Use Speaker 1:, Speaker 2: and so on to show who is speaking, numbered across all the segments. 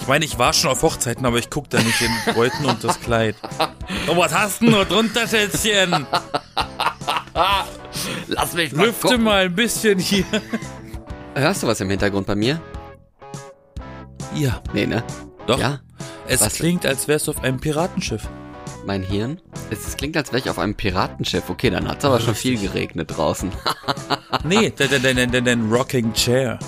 Speaker 1: Ich meine, ich war schon auf Hochzeiten, aber ich guck da nicht hin. Bräuten und das Kleid. Oh, was hast du nur drunter, Schätzchen?
Speaker 2: Lass mich mal
Speaker 1: Lüfte
Speaker 2: gucken.
Speaker 1: mal ein bisschen hier.
Speaker 2: Hörst du was im Hintergrund bei mir?
Speaker 1: Ja,
Speaker 2: Nee, ne?
Speaker 1: doch.
Speaker 2: Ja?
Speaker 1: Es
Speaker 2: Was?
Speaker 1: klingt, als wärst du auf einem Piratenschiff.
Speaker 2: Mein Hirn? Es, klingt, als wäre ich auf einem Piratenschiff. Okay, dann hat's aber schon viel geregnet draußen.
Speaker 1: Nee, dein, dein, dein, dein, dein Rocking Chair.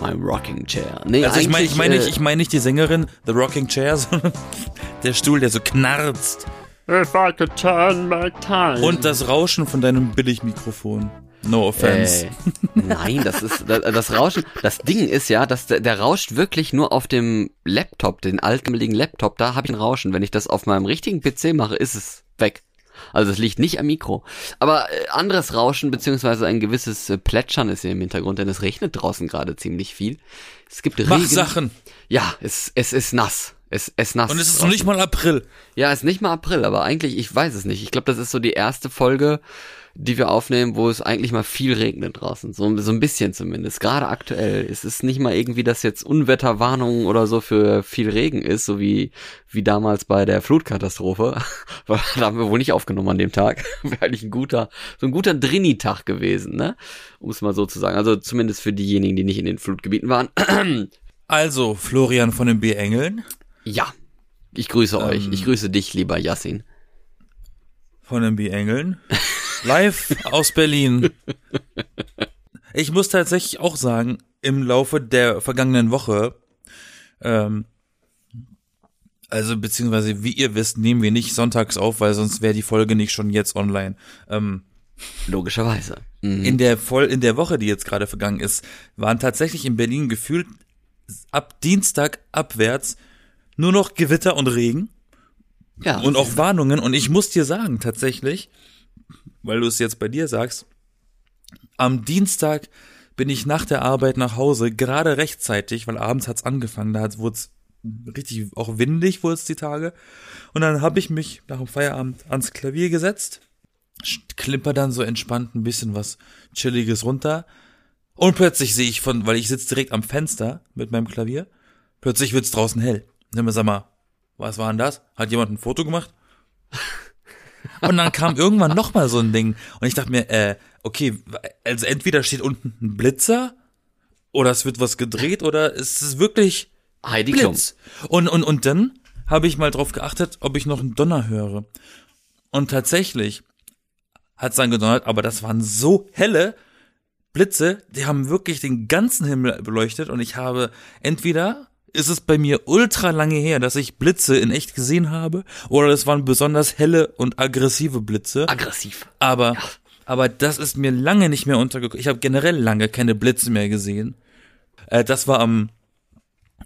Speaker 2: Mein Rocking Chair. Nee,
Speaker 1: Also ich meine ich
Speaker 2: eigentlich,
Speaker 1: meine
Speaker 2: äh,
Speaker 1: nicht, ich meine nicht die Sängerin, The Rocking Chair, sondern der Stuhl, der so knarzt.
Speaker 3: If I could turn back time.
Speaker 1: Und das Rauschen von deinem Billigmikrofon. No offense.
Speaker 2: Äh, nein, das ist das, das Rauschen. Das Ding ist ja, dass der, der rauscht wirklich nur auf dem Laptop, den altmeligen Laptop. Da habe ich ein Rauschen. Wenn ich das auf meinem richtigen PC mache, ist es weg. Also es liegt nicht am Mikro. Aber äh, anderes Rauschen beziehungsweise ein gewisses äh, Plätschern ist hier im Hintergrund, denn es regnet draußen gerade ziemlich viel. Es gibt
Speaker 1: Mach
Speaker 2: Regen.
Speaker 1: Sachen.
Speaker 2: Ja, es, es ist nass. Es, es nass.
Speaker 1: Und es ist noch
Speaker 2: draußen.
Speaker 1: nicht mal April.
Speaker 2: Ja, ist nicht mal April, aber eigentlich, ich weiß es nicht. Ich glaube, das ist so die erste Folge, die wir aufnehmen, wo es eigentlich mal viel regnet draußen. So, so ein bisschen zumindest. Gerade aktuell. Es ist nicht mal irgendwie, dass jetzt Unwetterwarnung oder so für viel Regen ist, so wie, wie damals bei der Flutkatastrophe. Weil da haben wir wohl nicht aufgenommen an dem Tag. Wäre eigentlich ein guter, so ein guter Drini-Tag gewesen, ne? Um es mal so zu sagen. Also zumindest für diejenigen, die nicht in den Flutgebieten waren.
Speaker 1: Also, Florian von den B-Engeln.
Speaker 2: ja. Ich grüße euch.
Speaker 1: Ähm.
Speaker 2: Ich grüße dich, lieber Yassin.
Speaker 1: Von den B-Engeln. Live aus Berlin. Ich muss tatsächlich auch sagen, im Laufe der vergangenen Woche, ähm, also beziehungsweise wie ihr wisst, nehmen wir nicht sonntags auf, weil sonst wäre die Folge nicht schon jetzt online. Ähm,
Speaker 2: Logischerweise. Mhm.
Speaker 1: in der voll in der Woche, die jetzt gerade vergangen ist, waren tatsächlich in Berlin gefühlt ab Dienstag abwärts nur noch Gewitter und Regen
Speaker 2: ja.
Speaker 1: und auch Warnungen. Und ich muss dir sagen, tatsächlich, weil du es jetzt bei dir sagst, am Dienstag bin ich nach der Arbeit nach Hause, gerade rechtzeitig, weil abends hat's angefangen, da wurde es richtig auch windig, wurde es die Tage. Und dann habe ich mich nach dem Feierabend ans Klavier gesetzt, klimper dann so entspannt ein bisschen was Chilliges runter. Und plötzlich sehe ich von, weil ich sitze direkt am Fenster mit meinem Klavier, plötzlich wird's draußen hell. Nimm mal, sag mal, was war denn das? Hat jemand ein Foto gemacht? Und dann kam irgendwann noch mal so ein Ding. Und ich dachte mir, äh, okay, also entweder steht unten ein Blitzer oder es wird was gedreht oder es ist wirklich
Speaker 2: Heidi Klum.
Speaker 1: Blitz. Und, und, und dann habe ich mal drauf geachtet, ob ich noch einen Donner höre. Und tatsächlich hat's dann gedonnert, aber das waren so helle Blitze, die haben wirklich den ganzen Himmel beleuchtet und ich habe entweder ist es bei mir ultra lange her, dass ich Blitze in echt gesehen habe, oder es waren besonders helle und aggressive Blitze.
Speaker 2: Aggressiv.
Speaker 1: Aber, aber das ist mir lange nicht mehr untergekommen. Ich habe generell lange keine Blitze mehr gesehen. Äh, das war am,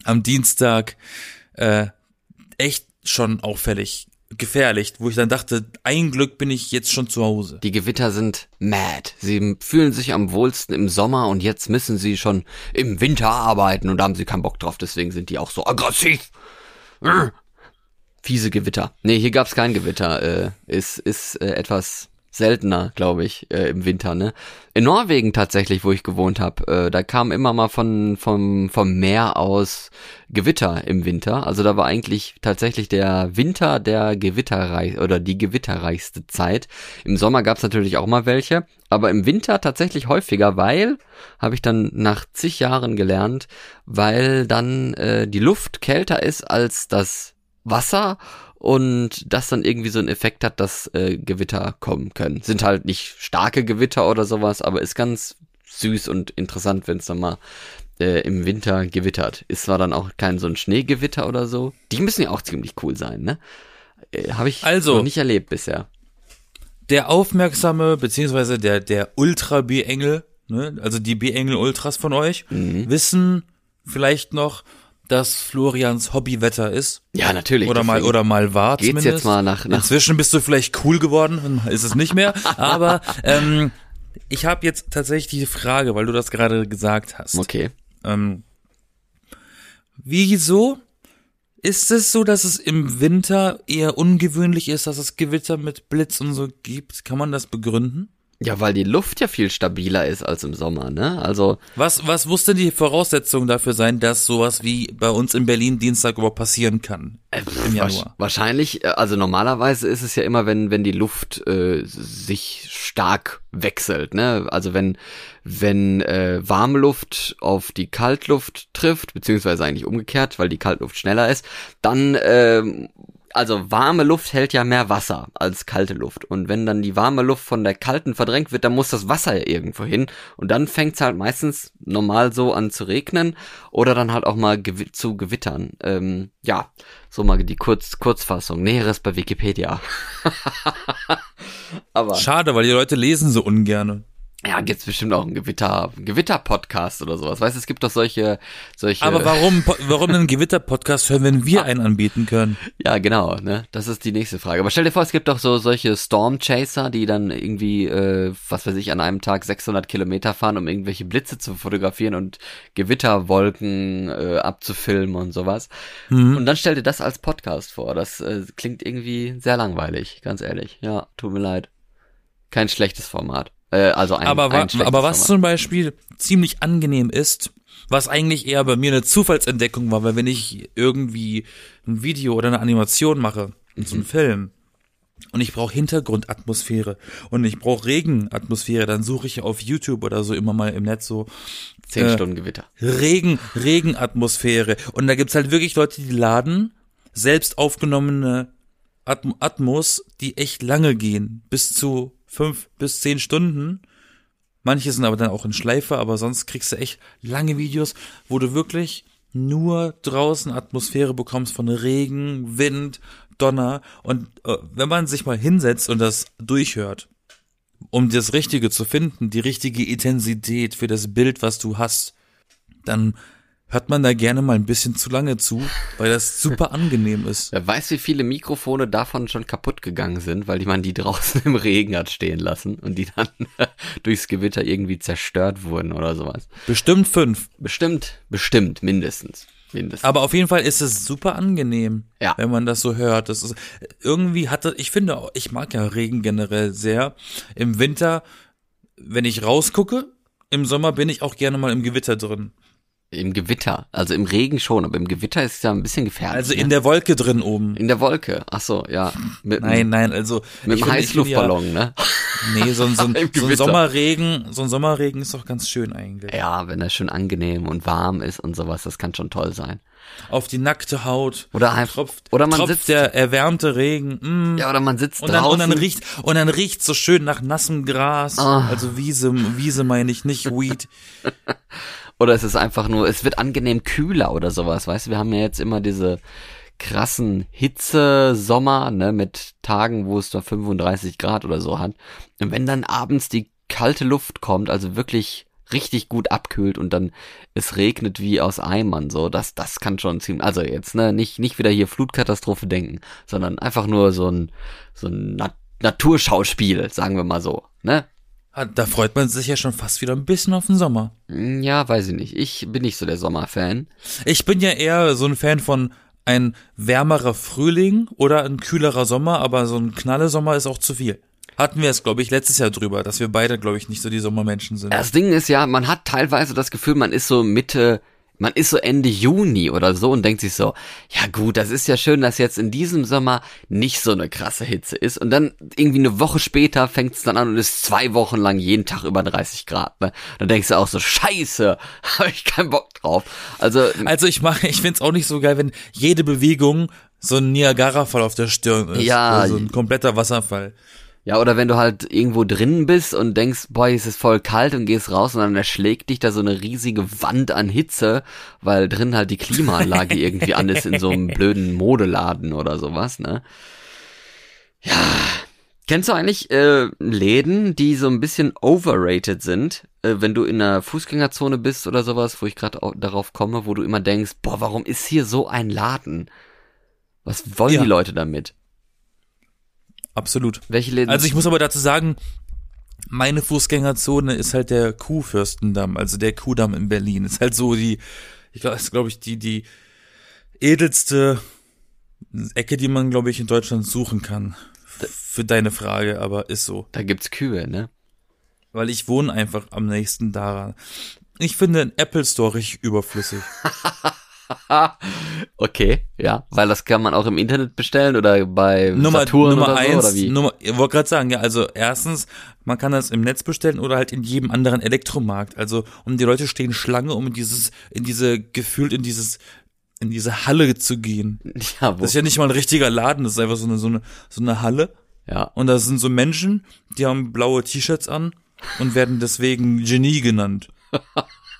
Speaker 1: am Dienstag äh, echt schon auffällig, gefährlich, wo ich dann dachte, ein Glück bin ich jetzt schon zu Hause.
Speaker 2: Die Gewitter sind mad. Sie fühlen sich am wohlsten im Sommer und jetzt müssen sie schon im Winter arbeiten und da haben sie keinen Bock drauf, deswegen sind die auch so aggressiv. Fiese Gewitter. Nee, hier gab's kein Gewitter. Äh, ist ist äh, etwas seltener, glaube ich, äh, im Winter, ne? In Norwegen tatsächlich, wo ich gewohnt habe, äh, da kam immer mal von vom vom Meer aus Gewitter im Winter. Also da war eigentlich tatsächlich der Winter der gewitterreich oder die gewitterreichste Zeit. Im Sommer gab's natürlich auch mal welche, aber im Winter tatsächlich häufiger, weil habe ich dann nach zig Jahren gelernt, weil dann äh, die Luft kälter ist als das Wasser und das dann irgendwie so einen Effekt hat, dass äh, Gewitter kommen können. Sind halt nicht starke Gewitter oder sowas, aber ist ganz süß und interessant, wenn es dann mal äh, im Winter gewittert. Ist zwar dann auch kein so ein Schneegewitter oder so. Die müssen ja auch ziemlich cool sein, ne? Äh, Habe ich
Speaker 1: Also-
Speaker 2: noch nicht erlebt bisher.
Speaker 1: Der aufmerksame, beziehungsweise der, der Ultra-B-Engel, ne, also die B-Engel-Ultras von euch, wissen vielleicht noch, dass Florians Hobbywetter ist.
Speaker 2: Ja, natürlich.
Speaker 1: Oder mal, oder mal war
Speaker 2: Geht's
Speaker 1: zumindest.
Speaker 2: jetzt mal nach, nach
Speaker 1: Inzwischen bist du vielleicht cool geworden, ist es nicht mehr. Aber ähm, ich habe jetzt tatsächlich die Frage, weil du das gerade gesagt hast.
Speaker 2: Okay.
Speaker 1: Ähm, wieso ist es so, dass es im Winter eher ungewöhnlich ist, dass es Gewitter mit Blitz und so gibt? Kann man das begründen?
Speaker 2: Ja, weil die Luft ja viel stabiler ist als im Sommer, ne? Also,
Speaker 1: Was, was muss denn die Voraussetzung dafür sein, dass sowas wie bei uns in Berlin Dienstag überhaupt passieren kann? Im Januar.
Speaker 2: Wahrscheinlich, äh, also normalerweise ist es ja immer, wenn, wenn die Luft äh, sich stark wechselt, ne? Also wenn, wenn äh, warme Luft auf die Kaltluft trifft, beziehungsweise eigentlich umgekehrt, weil die Kaltluft schneller ist, dann ähm, also warme Luft hält ja mehr Wasser als kalte Luft. Und wenn dann die warme Luft von der kalten verdrängt wird, dann muss das Wasser ja irgendwo hin. Und dann fängt's halt meistens normal so an zu regnen oder dann halt auch mal gewi zu gewittern. Ähm, ja, so mal die Kurz Kurzfassung. Näheres bei Wikipedia. Aber
Speaker 1: Schade, weil die Leute lesen so ungerne.
Speaker 2: Ja, gibt's bestimmt auch einen Gewitter, Gewitter-Podcast oder sowas. Weißt du, es gibt doch solche, solche.
Speaker 1: Aber warum, warum einen Gewitter-Podcast hören, wenn wir einen anbieten können?
Speaker 2: Ja, genau, ne? Das ist die nächste Frage. Aber stell dir vor, es gibt doch so solche Storm Chaser, die dann irgendwie, äh, was weiß ich, an einem Tag 600 Kilometer fahren, um irgendwelche Blitze zu fotografieren und Gewitterwolken äh, abzufilmen und sowas.
Speaker 1: Mhm.
Speaker 2: Und dann stell dir das als Podcast vor. Das äh, klingt irgendwie sehr langweilig, ganz ehrlich. Ja, tut mir leid. Kein schlechtes Format. Äh, also ein,
Speaker 1: aber,
Speaker 2: ein
Speaker 1: aber was
Speaker 2: Format.
Speaker 1: zum Beispiel ziemlich angenehm ist, was eigentlich eher bei mir eine Zufallsentdeckung war, weil wenn ich irgendwie ein Video oder eine Animation mache, so einen Film, und ich brauche Hintergrundatmosphäre und ich brauche Regenatmosphäre, dann suche ich auf YouTube oder so immer mal im Netz so
Speaker 2: Zehn
Speaker 1: äh,
Speaker 2: Stunden Gewitter.
Speaker 1: Regen, Regenatmosphäre. Und da gibt's halt wirklich Leute, die laden selbst aufgenommene Atm Atmos, die echt lange gehen, bis zu fünf bis zehn Stunden. Manche sind aber dann auch in Schleife, aber sonst kriegst du echt lange Videos, wo du wirklich nur draußen Atmosphäre bekommst von Regen, Wind, Donner. Und äh, wenn man sich mal hinsetzt und das durchhört, um das Richtige zu finden, die richtige Intensität für das Bild, was du hast, dann hört man da gerne mal ein bisschen zu lange zu, weil das super angenehm ist.
Speaker 2: Wer weiß, wie viele Mikrofone davon schon kaputt gegangen sind, weil die man die draußen im Regen hat stehen lassen und die dann durchs Gewitter irgendwie zerstört wurden oder sowas.
Speaker 1: Bestimmt fünf.
Speaker 2: Bestimmt, bestimmt, mindestens. Mindestens.
Speaker 1: Aber auf jeden Fall ist es super angenehm,
Speaker 2: Ja.
Speaker 1: wenn man das so hört. Das ist irgendwie hatte, ich finde, auch- ich mag ja Regen generell sehr. Im Winter, wenn ich rausgucke, im Sommer bin ich auch gerne mal im Gewitter drin.
Speaker 2: Im Gewitter, also im Regen schon, aber im Gewitter ist es ja ein bisschen gefährlich.
Speaker 1: Also
Speaker 2: ne?
Speaker 1: in der Wolke drin oben.
Speaker 2: in der Wolke. Ach so, ja. Mit,
Speaker 1: Nein, nein, also
Speaker 2: mit einem
Speaker 1: finde ja-
Speaker 2: Heißluftballon, ne?
Speaker 1: Nee, so, ein- so,
Speaker 2: Im
Speaker 1: so ein. Sommerregen, so ein Sommerregen ist doch ganz schön eigentlich.
Speaker 2: Ja, wenn er schön angenehm und warm ist und sowas, das kann schon toll sein.
Speaker 1: Auf die nackte Haut.
Speaker 2: Oder einfach,
Speaker 1: Tropft,
Speaker 2: oder man
Speaker 1: tropft
Speaker 2: sitzt,
Speaker 1: der erwärmte Regen. Mm.
Speaker 2: ja, oder man sitzt
Speaker 1: Und dann, und
Speaker 2: draußen.
Speaker 1: dann riecht und dann riecht so schön nach nassem Gras,
Speaker 2: Ah.
Speaker 1: also Wiese, Wiese meine ich nicht Weed.
Speaker 2: Oder es ist einfach nur, es wird angenehm kühler oder sowas, weißt du, wir haben ja jetzt immer diese krassen Hitze-Sommer, ne, mit Tagen, wo es da 35 Grad oder so hat. Und wenn dann abends die kalte Luft kommt, also wirklich richtig gut abkühlt und dann es regnet wie aus Eimern, so, das, das kann schon ziemlich, also jetzt, ne, nicht, nicht wieder hier Flutkatastrophe denken, sondern einfach nur so ein, so ein Nat Naturschauspiel, sagen wir mal so, ne?
Speaker 1: Ah, Da freut man sich ja schon fast wieder ein bisschen auf den Sommer.
Speaker 2: Hm, Ja, weiß ich nicht. Ich bin nicht so der Sommerfan.
Speaker 1: Ich bin ja eher so ein Fan von ein wärmerer Frühling oder ein kühlerer Sommer, aber so ein knalle Sommer ist auch zu viel. Hatten wir es, glaube ich, letztes Jahr drüber, dass wir beide, glaube ich, nicht so die Sommermenschen sind.
Speaker 2: Das Ding ist ja, man hat teilweise das Gefühl, man ist so Mitte, man ist so Ende Juni oder so und denkt sich so, ja gut, das ist ja schön, dass jetzt in diesem Sommer nicht so eine krasse Hitze ist. Und dann irgendwie eine Woche später fängt es dann an und ist zwei Wochen lang jeden Tag über 30 Grad. Ne? Dann denkst du auch so, scheiße, habe ich keinen Bock drauf. Also,
Speaker 1: Also ich mache, ich find's auch nicht so geil, wenn jede Bewegung so ein Niagara-Fall auf der Stirn ist.
Speaker 2: Ja.
Speaker 1: So ein kompletter Wasserfall.
Speaker 2: Ja, oder wenn du halt irgendwo drin bist und denkst, boah, es ist voll kalt und gehst raus und dann erschlägt dich da so eine riesige Wand an Hitze, weil drin halt die Klimaanlage irgendwie an ist in so einem blöden Modeladen oder sowas, ne? Ja. Kennst du eigentlich äh, Läden, die so ein bisschen overrated sind, äh, wenn du in einer Fußgängerzone bist oder sowas, wo ich gerade darauf komme, wo du immer denkst, boah, warum ist hier so ein Laden? Was wollen
Speaker 1: Ja.
Speaker 2: die Leute damit?
Speaker 1: Absolut.
Speaker 2: Welche Läden?
Speaker 1: Also ich muss aber dazu sagen, meine Fußgängerzone ist halt der Kuhfürstendamm, also der Kuhdamm in Berlin. Ist halt so die, ich glaube, ist glaube ich die die edelste Ecke, die man glaube ich in Deutschland suchen kann. Für deine Frage, aber ist so.
Speaker 2: da gibt's Kühe, ne?
Speaker 1: weil ich wohne einfach am nächsten daran. Ich finde den Apple Store richtig überflüssig.
Speaker 2: okay, ja, weil das kann man auch im Internet bestellen oder bei
Speaker 1: Nummer,
Speaker 2: Saturn
Speaker 1: Nummer
Speaker 2: oder so,
Speaker 1: eins,
Speaker 2: oder wie?
Speaker 1: Nummer, ich wollte gerade sagen, ja, also erstens, man kann das im Netz bestellen oder halt in jedem anderen Elektromarkt. Also, und die Leute stehen Schlange, um in dieses, in diese, gefühlt in dieses, in diese Halle zu gehen.
Speaker 2: ja, wo,
Speaker 1: Das ist ja nicht mal ein richtiger Laden, das ist einfach so eine, so eine, so eine Halle.
Speaker 2: ja.
Speaker 1: Und da sind so Menschen, die haben blaue T-Shirts an und werden deswegen Genie genannt.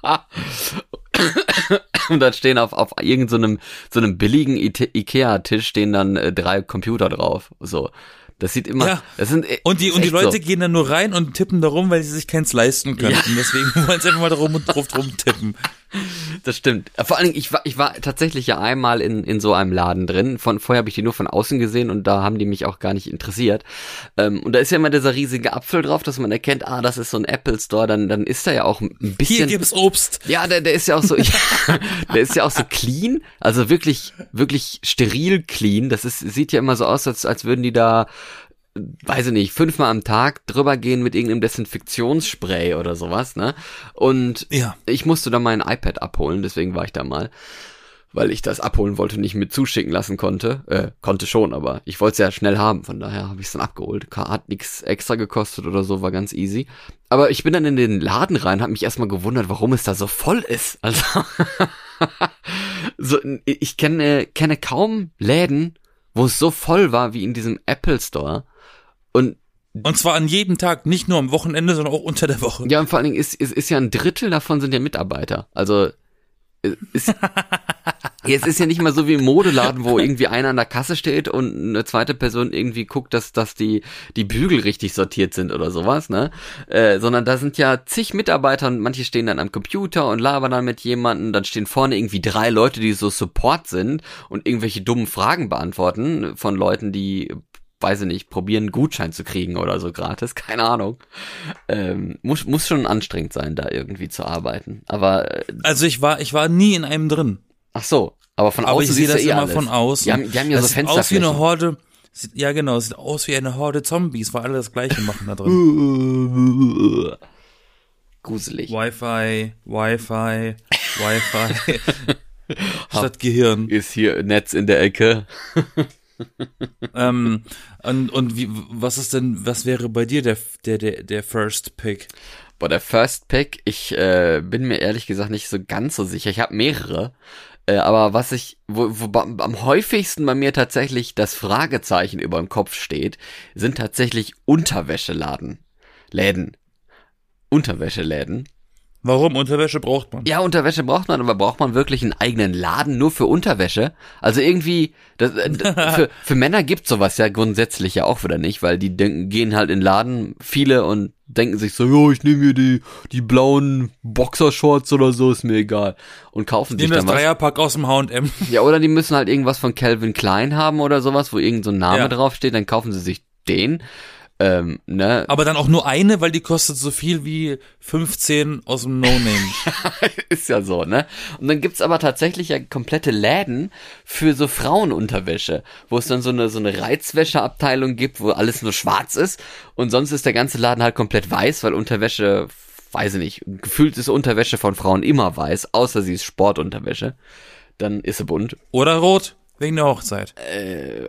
Speaker 2: Und dann stehen auf, auf irgendeinem so einem billigen Ite- Ikea-Tisch stehen dann äh, drei Computer drauf. So. Das sieht immer,
Speaker 1: Ja.
Speaker 2: das sind, äh,
Speaker 1: Und die, und die Leute
Speaker 2: so.
Speaker 1: gehen dann nur rein und tippen darum, weil sie sich keins leisten können.
Speaker 2: Ja.
Speaker 1: Und deswegen wollen sie einfach mal darum und drauf drum tippen.
Speaker 2: Das stimmt. Vor allen Dingen, ich war, ich war tatsächlich ja einmal in, in so einem Laden drin. Von vorher habe ich die nur von außen gesehen und da haben die mich auch gar nicht interessiert. Ähm, und da ist ja immer dieser riesige Apfel drauf, dass man erkennt, ah, das ist so ein Apple Store. Dann, dann ist da ja auch ein
Speaker 1: Hier
Speaker 2: bisschen.
Speaker 1: gibt's Obst.
Speaker 2: Ja, der, der ist ja auch so, ja, der ist ja auch so clean, also wirklich, wirklich steril clean. Das ist, sieht ja immer so aus, als, als würden die da, weiß ich nicht, fünfmal am Tag drüber gehen mit irgendeinem Desinfektionsspray oder sowas, ne? Und
Speaker 1: Ja.
Speaker 2: ich musste da mein iPad abholen, deswegen war ich da mal. Weil ich das abholen wollte, nicht mit zuschicken lassen konnte. Äh, konnte schon, aber ich wollte es ja schnell haben, von daher habe ich es dann abgeholt. Hat nichts extra gekostet oder so, war ganz easy. Aber ich bin dann in den Laden rein, habe mich erstmal gewundert, warum es da so voll ist. Also so, ich kenne, kenne kaum Läden, wo es so voll war wie in diesem Apple Store. Und
Speaker 1: Und zwar an jedem Tag, nicht nur am Wochenende, sondern auch unter der Woche.
Speaker 2: ja, und vor allen Dingen ist, ist, ist ja ein Drittel davon sind ja Mitarbeiter. Also äh, ist, jetzt ist ja nicht mal so wie im Modeladen, wo irgendwie einer an der Kasse steht und eine zweite Person irgendwie guckt, dass, dass die, die Bügel richtig sortiert sind oder sowas, ne? Äh, sondern da sind ja zig Mitarbeiter und manche stehen dann am Computer und labern dann mit jemandem, dann stehen vorne irgendwie drei Leute, die so Support sind und irgendwelche dummen Fragen beantworten von Leuten, die weiß ich nicht, probieren, einen Gutschein zu kriegen oder so gratis, keine Ahnung. Ähm, muss, muss schon anstrengend sein, da irgendwie zu arbeiten. Aber, äh,
Speaker 1: Also ich war, ich war nie in einem drin.
Speaker 2: ach so, aber von
Speaker 1: Aber
Speaker 2: außen
Speaker 1: ich sehe das
Speaker 2: eh
Speaker 1: immer
Speaker 2: alles.
Speaker 1: von außen.
Speaker 2: Die haben, die haben ja
Speaker 1: das
Speaker 2: so
Speaker 1: sieht aus wie eine. Horde. Sieht, ja, genau, sieht aus wie eine Horde Zombies, weil alle das Gleiche machen da drin.
Speaker 2: Gruselig.
Speaker 1: Wi-Fi, Wi-Fi, Wi-Fi. Statt Gehirn.
Speaker 2: Ist hier Netz in der Ecke.
Speaker 1: Ähm, und, und wie, was ist denn, was wäre bei dir der, der, der, der First Pick?
Speaker 2: Boah, der First Pick, ich äh, bin mir ehrlich gesagt nicht so ganz so sicher. Ich habe mehrere. Äh, aber was ich, wo, wo am häufigsten bei mir tatsächlich das Fragezeichen über dem Kopf steht, sind tatsächlich Unterwäscheladen. Läden. Unterwäscheläden.
Speaker 1: Warum? Unterwäsche braucht man.
Speaker 2: Ja, Unterwäsche braucht man, aber braucht man wirklich einen eigenen Laden nur für Unterwäsche? Also irgendwie, das, äh, für, für Männer gibt's sowas ja grundsätzlich ja auch wieder nicht, weil die denken, gehen halt in den Laden, viele und denken sich so, ja, ich nehme mir die, die blauen Boxershorts oder so, ist mir egal. Und kaufen sich
Speaker 1: Nimm das
Speaker 2: dann was.
Speaker 1: Dreierpack aus dem H&M.
Speaker 2: Ja, oder die müssen halt irgendwas von Calvin Klein haben oder sowas, wo irgend so ein Name
Speaker 1: Ja.
Speaker 2: draufsteht, dann kaufen sie sich den. Ähm, ne?
Speaker 1: Aber dann auch nur eine, weil die kostet so viel wie 15 aus dem No-Name.
Speaker 2: ist ja so, ne? Und dann gibt's aber tatsächlich ja komplette Läden für so Frauenunterwäsche, wo es dann so eine, so eine Reizwäscheabteilung gibt, wo alles nur schwarz ist und sonst ist der ganze Laden halt komplett weiß, weil Unterwäsche, weiß ich nicht, gefühlt ist Unterwäsche von Frauen immer weiß, außer sie ist Sportunterwäsche. Dann ist sie bunt.
Speaker 1: Oder rot, wegen der Hochzeit.
Speaker 2: Äh,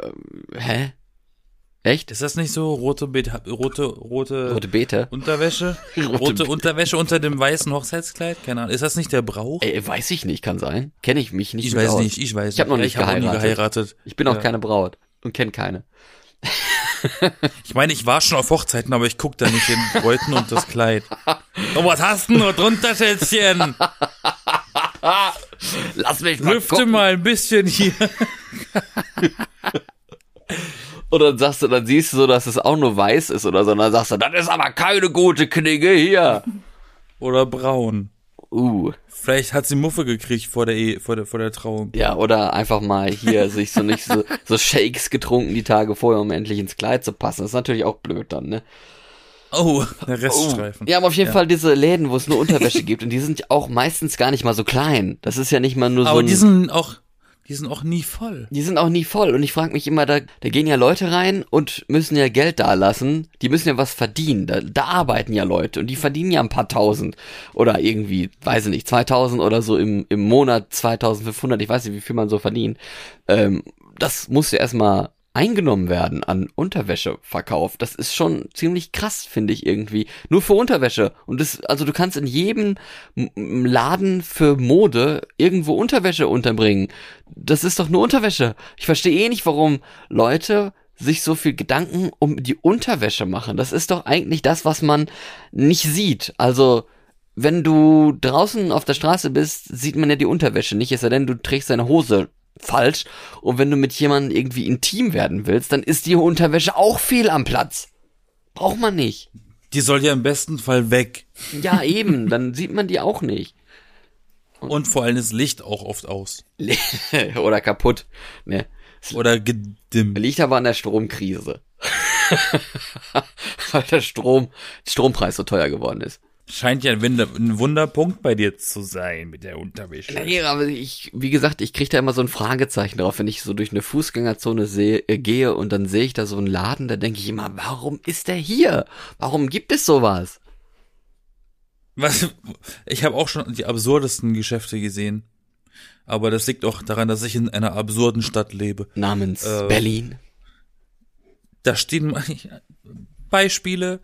Speaker 2: hä? Echt?
Speaker 1: Ist das nicht so? Rote, Be rote, rote,
Speaker 2: Rote Beete?
Speaker 1: Unterwäsche?
Speaker 2: Rote
Speaker 1: Rote,
Speaker 2: Be-
Speaker 1: Unterwäsche unter dem weißen Hochzeitskleid? Keine Ahnung. Ist das nicht der Brauch?
Speaker 2: Äh, weiß ich nicht, kann sein. Kenne ich mich nicht
Speaker 1: ich weiß
Speaker 2: aus.
Speaker 1: nicht, ich weiß
Speaker 2: Ich habe noch nicht
Speaker 1: ich hab auch nie
Speaker 2: geheiratet.
Speaker 1: geheiratet.
Speaker 2: Ich bin auch
Speaker 1: Ja.
Speaker 2: keine Braut und kenne keine.
Speaker 1: Ich meine, ich war schon auf Hochzeiten, aber ich guck da nicht den Bräuten und das Kleid. Oh, was hast du denn noch drunter, Schätzchen?
Speaker 2: Lass mich mal
Speaker 1: Lüfte
Speaker 2: gucken.
Speaker 1: mal ein bisschen hier.
Speaker 2: Und dann sagst du, dann siehst du so, dass es auch nur weiß ist oder so. Und dann sagst du, das ist aber keine gute Knigge hier.
Speaker 1: Oder braun.
Speaker 2: Uh,
Speaker 1: Vielleicht hat sie Muffe gekriegt vor der, e vor der, vor der Trauung.
Speaker 2: ja, oder einfach mal hier sich so nicht so, so Shakes getrunken die Tage vorher, um endlich ins Kleid zu passen. Das ist natürlich auch blöd dann, ne?
Speaker 1: Oh, der Reststreifen.
Speaker 2: Ja, aber auf jeden
Speaker 1: Ja.
Speaker 2: Fall diese Läden, wo es nur Unterwäsche gibt und die sind auch meistens gar nicht mal so klein. Das ist ja nicht mal nur so
Speaker 1: Aber die sind auch, Die sind auch nie voll.
Speaker 2: Die sind auch nie voll. Und ich frage mich immer, da, da gehen ja Leute rein und müssen ja Geld da lassen. Die müssen ja was verdienen. Da, da arbeiten ja Leute und die verdienen ja ein paar tausend. Oder irgendwie, weiß ich nicht, 2000 oder so im, im Monat 2500. Ich weiß nicht, wie viel man so verdient. Ähm, das muss ja erstmal eingenommen werden an Unterwäscheverkauf. Das ist schon ziemlich krass, finde ich irgendwie. Nur für Unterwäsche. Und das, also du kannst in jedem Laden für Mode irgendwo Unterwäsche unterbringen. Das ist doch nur Unterwäsche. Ich verstehe eh nicht, warum Leute sich so viel Gedanken um die Unterwäsche machen. Das ist doch eigentlich das, was man nicht sieht. Also, wenn du draußen auf der Straße bist, sieht man ja die Unterwäsche nicht, es sei denn, du trägst deine Hose falsch. Und wenn du mit jemandem irgendwie intim werden willst, dann ist die Unterwäsche auch fehl am Platz. Braucht man nicht.
Speaker 1: Die soll ja im besten Fall weg.
Speaker 2: Ja, eben, dann sieht man die auch nicht.
Speaker 1: Und vor allem das Licht auch oft aus.
Speaker 2: Oder kaputt. Ne.
Speaker 1: Oder gedimmt.
Speaker 2: Liegt aber an der Stromkrise. Weil der Strom, Strompreis so teuer geworden ist.
Speaker 1: Scheint ja ein, Wunder, ein Wunderpunkt bei dir zu sein mit der Unterwäsche.
Speaker 2: Nee, aber ich, wie gesagt, ich krieg da immer so ein Fragezeichen drauf, wenn ich so durch eine Fußgängerzone sehe, äh, gehe und dann sehe ich da so einen Laden, da denke ich immer, warum ist der hier? Warum gibt es sowas?
Speaker 1: Was? Ich habe auch schon die absurdesten Geschäfte gesehen. Aber das liegt auch daran, dass ich in einer absurden Stadt lebe.
Speaker 2: Namens
Speaker 1: Äh,
Speaker 2: Berlin.
Speaker 1: Da stehen Beispiele,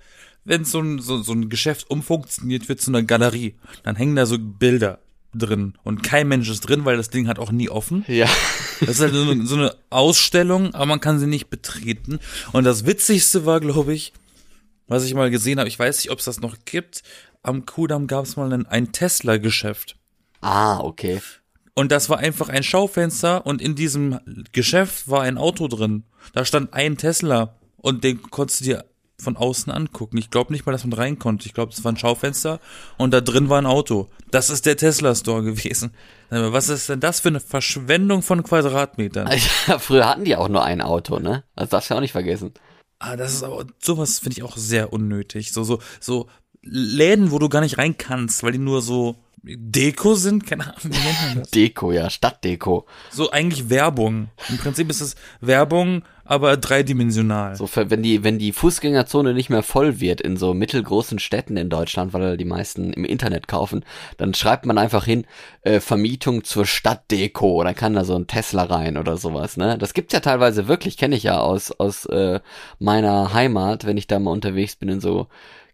Speaker 1: wenn so ein, so, so ein Geschäft umfunktioniert wird zu einer Galerie, dann hängen da so Bilder drin und kein Mensch ist drin, weil das Ding hat auch nie offen.
Speaker 2: Ja.
Speaker 1: Das ist halt so eine, so eine Ausstellung, aber man kann sie nicht betreten. Und das Witzigste war, glaube ich, was ich mal gesehen habe, ich weiß nicht, ob es das noch gibt, am Kudamm gab es mal ein, ein Tesla-Geschäft.
Speaker 2: Ah, okay.
Speaker 1: Und das war einfach ein Schaufenster und in diesem Geschäft war ein Auto drin. Da stand ein Tesla und den konntest du dir von außen angucken. Ich glaube nicht mal, dass man rein konnte. Ich glaube, das war ein Schaufenster und da drin war ein Auto. Das ist der Tesla Store gewesen. Was ist denn das für eine Verschwendung von Quadratmetern?
Speaker 2: Ja, früher hatten die auch nur ein Auto, ne? Das darfst du ja auch nicht vergessen.
Speaker 1: Ah, das ist aber sowas finde ich auch sehr unnötig. So so so Läden, wo du gar nicht rein kannst, weil die nur so Deko sind, keine Ahnung, wie nennt man das?
Speaker 2: Deko, ja, Stadtdeko.
Speaker 1: So eigentlich Werbung. Im Prinzip ist es Werbung, aber dreidimensional.
Speaker 2: So, wenn die, wenn die Fußgängerzone nicht mehr voll wird in so mittelgroßen Städten in Deutschland, weil die meisten im Internet kaufen, dann schreibt man einfach hin, äh, Vermietung zur Stadtdeko, oder kann da so ein Tesla rein oder sowas, ne? Das gibt's ja teilweise wirklich, kenne ich ja aus, aus äh, meiner Heimat, wenn ich da mal unterwegs bin in so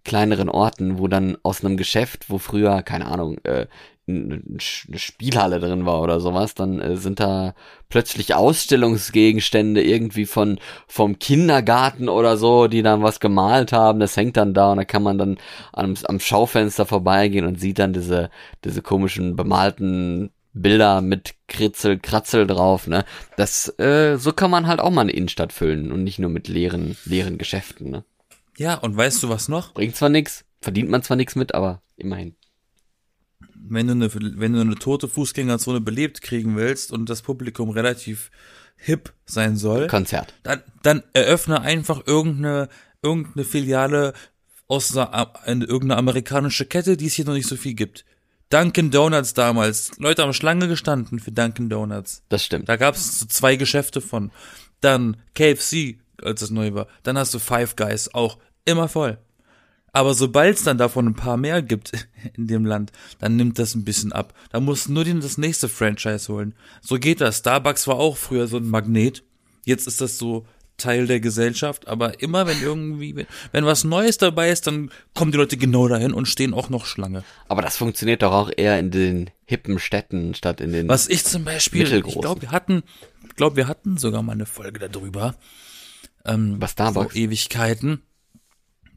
Speaker 2: kleineren Orten, wo dann aus einem Geschäft, wo früher, keine Ahnung, äh, eine Spielhalle drin war oder sowas, dann äh, sind da plötzlich Ausstellungsgegenstände irgendwie von vom Kindergarten oder so, die dann was gemalt haben, das hängt dann da und da kann man dann am, am Schaufenster vorbeigehen und sieht dann diese diese komischen bemalten Bilder mit Kritzel, Kratzel drauf, ne? Das äh, so kann man halt auch mal eine Innenstadt füllen und nicht nur mit leeren leeren Geschäften, ne?
Speaker 1: Ja, und weißt du was noch?
Speaker 2: Bringt zwar nix, verdient man zwar nix mit, aber immerhin.
Speaker 1: Wenn du eine, wenn du eine tote Fußgängerzone belebt kriegen willst und das Publikum relativ hip sein soll,
Speaker 2: Konzert.
Speaker 1: dann, dann eröffne einfach irgendeine, irgendeine Filiale aus einer, eine, irgendeine amerikanische Kette, die es hier noch nicht so viel gibt. Dunkin' Donuts damals. Leute haben Schlange gestanden für Dunkin' Donuts.
Speaker 2: Das stimmt.
Speaker 1: Da gab es so zwei Geschäfte von. Dann KFC, als es neu war. Dann hast du Five Guys, auch immer voll. Aber sobald es dann davon ein paar mehr gibt in dem Land, dann nimmt das ein bisschen ab. Da musst du nur das nächste Franchise holen. So geht das. Starbucks war auch früher so ein Magnet. Jetzt ist das so Teil der Gesellschaft. Aber immer wenn irgendwie, wenn, wenn was Neues dabei ist, dann kommen die Leute genau dahin und stehen auch noch Schlange.
Speaker 2: Aber das funktioniert doch auch eher in den hippen Städten statt in den.
Speaker 1: Was ich zum Beispiel, ich glaube, wir hatten, ich glaube, wir hatten sogar mal eine Folge darüber. Ähm,
Speaker 2: Was Starbucks?
Speaker 1: Vor Ewigkeiten.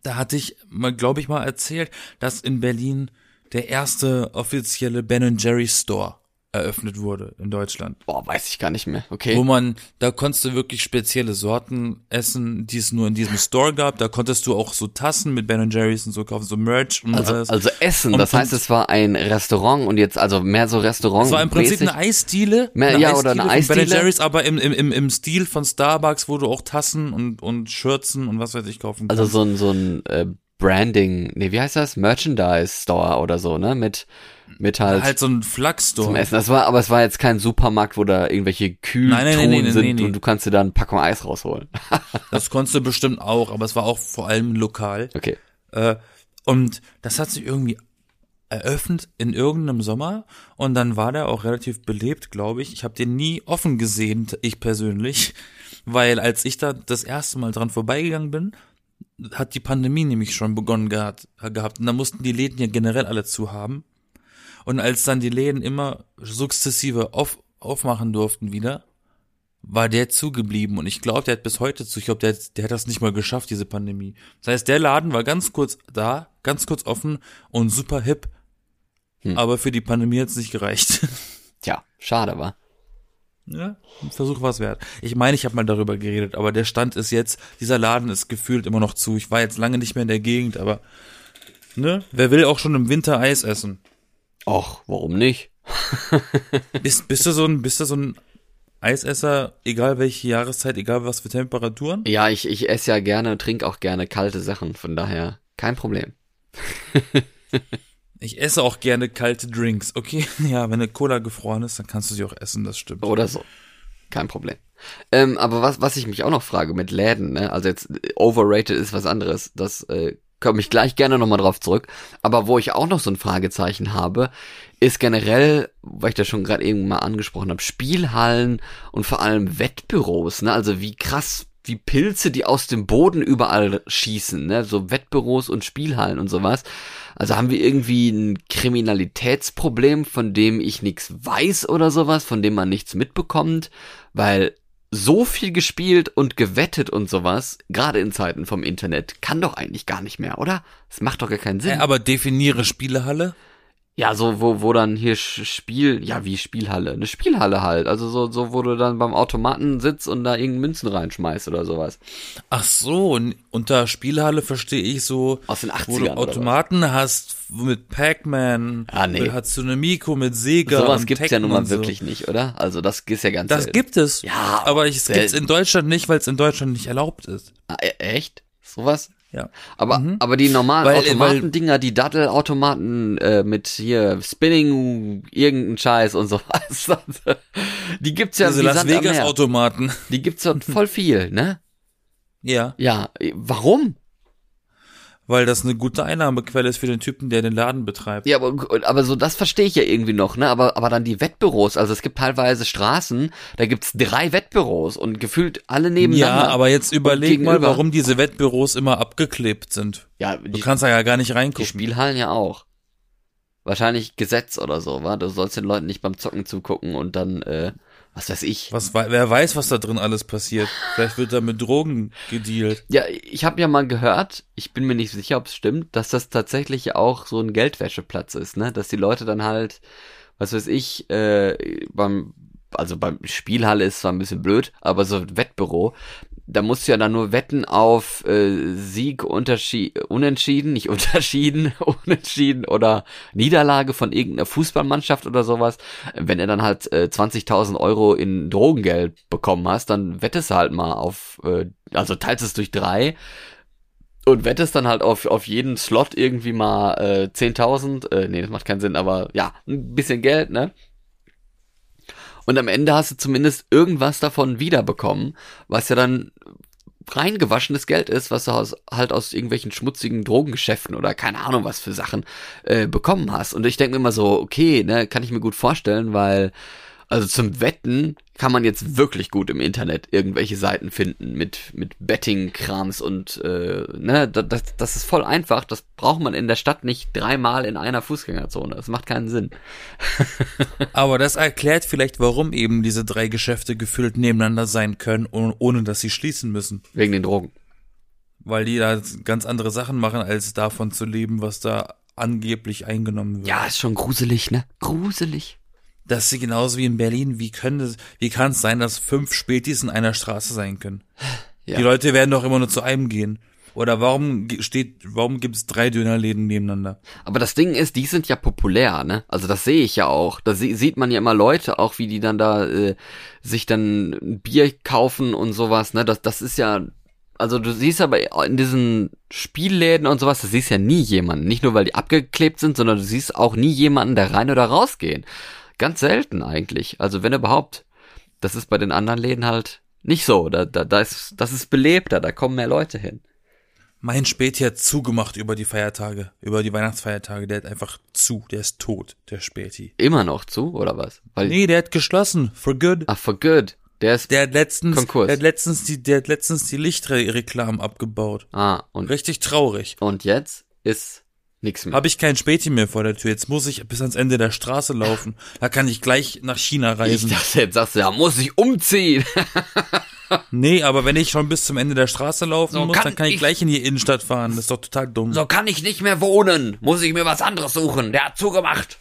Speaker 1: Da hatte ich glaube ich, mal erzählt, dass in Berlin der erste offizielle Ben Jerry Store eröffnet wurde in Deutschland.
Speaker 2: Boah, weiß ich gar nicht mehr. Okay.
Speaker 1: Wo man, da konntest du wirklich spezielle Sorten essen, die es nur in diesem Store gab. Da konntest du auch so Tassen mit Ben Jerry's und so kaufen, so Merch und
Speaker 2: Also,
Speaker 1: alles.
Speaker 2: also Essen,
Speaker 1: Und-
Speaker 2: das heißt, es war ein Restaurant und jetzt also mehr so Restaurant.
Speaker 1: Es war im Prinzip eine Eisdiele.
Speaker 2: Mehr- ja, oder eine Eisdiele.
Speaker 1: Ben Jerry's, aber im, im, im, im Stil von Starbucks, wo du auch Tassen und, und Schürzen und was weiß ich kaufen
Speaker 2: Also
Speaker 1: kannst.
Speaker 2: so ein so ein äh, Branding, nee, wie heißt das? Merchandise Store oder so, ne? Mit, mit halt,
Speaker 1: Halt so ein
Speaker 2: zum
Speaker 1: Flagstore.
Speaker 2: Essen. Das war, aber es war jetzt kein Supermarkt, wo da irgendwelche Kühltruhen
Speaker 1: Nein, nein, nein, nein,
Speaker 2: sind
Speaker 1: nein, nein.
Speaker 2: und du kannst dir da eine Packung Eis rausholen.
Speaker 1: Das konntest du bestimmt auch, aber es war auch vor allem lokal.
Speaker 2: okay.
Speaker 1: Äh, und das hat sich irgendwie eröffnet in irgendeinem Sommer und dann war der auch relativ belebt, glaube ich. Ich habe den nie offen gesehen, ich persönlich, weil als ich da das erste Mal dran vorbeigegangen bin, hat die Pandemie nämlich schon begonnen gehabt, gehabt und da mussten die Läden ja generell alle zu haben. Und als dann die Läden immer sukzessive auf, aufmachen durften wieder, war der zugeblieben und ich glaube, der hat bis heute zu. Ich glaube, der, der hat das nicht mal geschafft, diese Pandemie. Das heißt, der Laden war ganz kurz da, ganz kurz offen und super hip,
Speaker 2: Hm.
Speaker 1: aber für die Pandemie hat es nicht gereicht.
Speaker 2: Tja, schade, war.
Speaker 1: Ja, ein Versuch war es wert. Ich meine, ich habe mal darüber geredet, aber der Stand ist jetzt, dieser Laden ist gefühlt immer noch zu. Ich war jetzt lange nicht mehr in der Gegend, aber ne, wer will auch schon im Winter Eis essen?
Speaker 2: Och, warum nicht?
Speaker 1: Bist, bist du so ein, bist du so ein Eisesser, egal welche Jahreszeit, egal was für Temperaturen?
Speaker 2: Ja, ich, ich esse ja gerne, trinke auch gerne kalte Sachen, von daher kein Problem.
Speaker 1: Ich esse auch gerne kalte Drinks, okay? Ja, wenn eine Cola gefroren ist, dann kannst du sie auch essen, das stimmt.
Speaker 2: Oder so. Kein Problem. Ähm, aber was, was ich mich auch noch frage mit Läden, ne? Also jetzt äh, overrated ist was anderes. Das äh, komme ich gleich gerne nochmal drauf zurück. Aber wo ich auch noch so ein Fragezeichen habe, ist generell, weil ich das schon gerade eben mal angesprochen habe, Spielhallen und vor allem Wettbüros, ne? Also wie krass, wie Pilze, die aus dem Boden überall schießen, ne? So Wettbüros und Spielhallen und sowas. Also haben wir irgendwie ein Kriminalitätsproblem, von dem ich nichts weiß oder sowas, von dem man nichts mitbekommt, weil so viel gespielt und gewettet und sowas, gerade in Zeiten vom Internet, kann doch eigentlich gar nicht mehr, oder? Es macht doch gar keinen Sinn.
Speaker 1: Äh, aber definiere Spielehalle.
Speaker 2: Ja, so, wo, wo dann hier Spiel, ja, wie Spielhalle, eine Spielhalle halt. Also so, so, wo du dann beim Automaten sitzt und da irgendeinen Münzen reinschmeißt oder sowas.
Speaker 1: Ach so, und unter Spielhalle verstehe ich so,
Speaker 2: Aus den
Speaker 1: wo
Speaker 2: 80ern
Speaker 1: du
Speaker 2: oder
Speaker 1: Automaten hast mit Pac-Man,
Speaker 2: Ah, nee. Sowas
Speaker 1: und
Speaker 2: gibt's ja
Speaker 1: Tekken
Speaker 2: nun mal
Speaker 1: so.
Speaker 2: wirklich nicht, oder? Also das ist ja ganz
Speaker 1: Das
Speaker 2: selten.
Speaker 1: gibt es.
Speaker 2: Ja,
Speaker 1: aber ich, es gibt's in Deutschland nicht, weil es in Deutschland nicht erlaubt ist.
Speaker 2: Ah, e- echt? Sowas?
Speaker 1: Ja.
Speaker 2: Aber, aber die normalen
Speaker 1: Weil-
Speaker 2: Automatendinger, die Dattelautomaten äh, mit hier Spinning, irgendein Scheiß und sowas, die gibt's ja
Speaker 1: Diese
Speaker 2: wie
Speaker 1: Las Vegas. Automaten.
Speaker 2: Die gibt's ja voll viel, ne?
Speaker 1: Ja,
Speaker 2: Ja, warum?
Speaker 1: Weil das eine gute Einnahmequelle ist für den Typen, der den Laden betreibt.
Speaker 2: Ja, aber, aber so, das verstehe ich ja irgendwie noch, ne? Aber, aber dann die Wettbüros, also es gibt teilweise Straßen, da gibt's drei Wettbüros und gefühlt alle nebeneinander.
Speaker 1: Ja, aber jetzt überleg mal, warum diese Wettbüros immer abgeklebt sind.
Speaker 2: Ja,
Speaker 1: Du
Speaker 2: die,
Speaker 1: kannst da ja gar nicht
Speaker 2: die
Speaker 1: reingucken.
Speaker 2: Spielhallen ja auch. Wahrscheinlich Gesetz oder so, wa? Du sollst den Leuten nicht beim Zocken zugucken und dann, äh, was weiß ich.
Speaker 1: Was, wer weiß, was da drin alles passiert. Vielleicht wird da mit Drogen gedealt.
Speaker 2: Ja, ich habe ja mal gehört, ich bin mir nicht sicher, ob es stimmt, dass das tatsächlich auch so ein Geldwäscheplatz ist, ne? Dass die Leute dann halt, was weiß ich, äh, beim, also beim Spielhalle ist zwar ein bisschen blöd, aber so ein Wettbüro, da musst du ja dann nur wetten auf äh, Sieg, Unterschied, Unentschieden, nicht Unterschieden, Unentschieden oder Niederlage von irgendeiner Fußballmannschaft oder sowas. Wenn du dann halt äh, 20.000 Euro in Drogengeld bekommen hast, dann wettest du halt mal auf, äh, also teilst es durch drei und wettest dann halt auf, auf jeden Slot irgendwie mal äh, 10.000, äh, nee, das macht keinen Sinn, aber ja, ein bisschen Geld, ne? Und am Ende hast du zumindest irgendwas davon wiederbekommen, was ja dann reingewaschenes Geld ist, was du aus, halt aus irgendwelchen schmutzigen Drogengeschäften oder keine Ahnung was für Sachen äh, bekommen hast. Und ich denke mir immer so, okay, ne, kann ich mir gut vorstellen, weil also zum Wetten kann man jetzt wirklich gut im Internet irgendwelche Seiten finden mit mit Betting-Krams und äh, ne, das, das, ist voll einfach. Das braucht man in der Stadt nicht dreimal in einer Fußgängerzone. Das macht keinen Sinn.
Speaker 1: Aber das erklärt vielleicht, warum eben diese drei Geschäfte gefüllt nebeneinander sein können, ohne, ohne dass sie schließen müssen.
Speaker 2: Wegen den Drogen.
Speaker 1: Weil die da ganz andere Sachen machen, als davon zu leben, was da angeblich eingenommen wird.
Speaker 2: Ja, ist schon gruselig, ne? Gruselig.
Speaker 1: Das ist genauso wie in Berlin. Wie können das, wie kann es sein, dass fünf Spätis in einer Straße sein können?
Speaker 2: Ja.
Speaker 1: Die Leute werden doch immer nur zu einem gehen. Oder warum steht, warum gibt es drei Dönerläden nebeneinander?
Speaker 2: Aber das Ding ist, die sind ja populär, ne? Also das sehe ich ja auch. Da sie- sieht man ja immer Leute, auch wie die dann da äh, sich dann ein Bier kaufen und sowas, ne? Das, das ist ja, also du siehst aber in diesen Spielläden und sowas, du siehst ja nie jemanden. Nicht nur, weil die abgeklebt sind, sondern du siehst auch nie jemanden, der rein oder rausgehen. Ganz selten eigentlich. Also wenn überhaupt. Das ist bei den anderen Läden halt nicht so. Da, da, da ist, das ist belebter, da kommen mehr Leute hin.
Speaker 1: Mein Späti hat zugemacht über die Feiertage, über die Weihnachtsfeiertage. Der hat einfach zu, der ist tot, der Späti.
Speaker 2: Immer noch zu, oder was? Weil,
Speaker 1: Nee, der hat geschlossen, for good.
Speaker 2: Ach, for good. Der ist,
Speaker 1: Der hat letztens,
Speaker 2: Konkurs.
Speaker 1: der hat letztens die, der hat letztens die Lichtreklamen abgebaut.
Speaker 2: ah, und,
Speaker 1: Richtig traurig.
Speaker 2: und jetzt ist nix mehr.
Speaker 1: Habe ich kein Späti mehr vor der Tür. Jetzt muss ich bis ans Ende der Straße laufen. Da kann ich gleich nach China
Speaker 2: Ich
Speaker 1: reisen.
Speaker 2: dachte, jetzt sagst du, ja, muss ich umziehen.
Speaker 1: Nee, aber wenn ich schon bis zum Ende der Straße laufen
Speaker 2: So
Speaker 1: muss,
Speaker 2: kann
Speaker 1: dann kann ich
Speaker 2: ich-
Speaker 1: gleich in die Innenstadt fahren. Das ist doch total dumm.
Speaker 2: So kann ich nicht mehr wohnen. Muss ich mir was anderes suchen. Der hat zugemacht.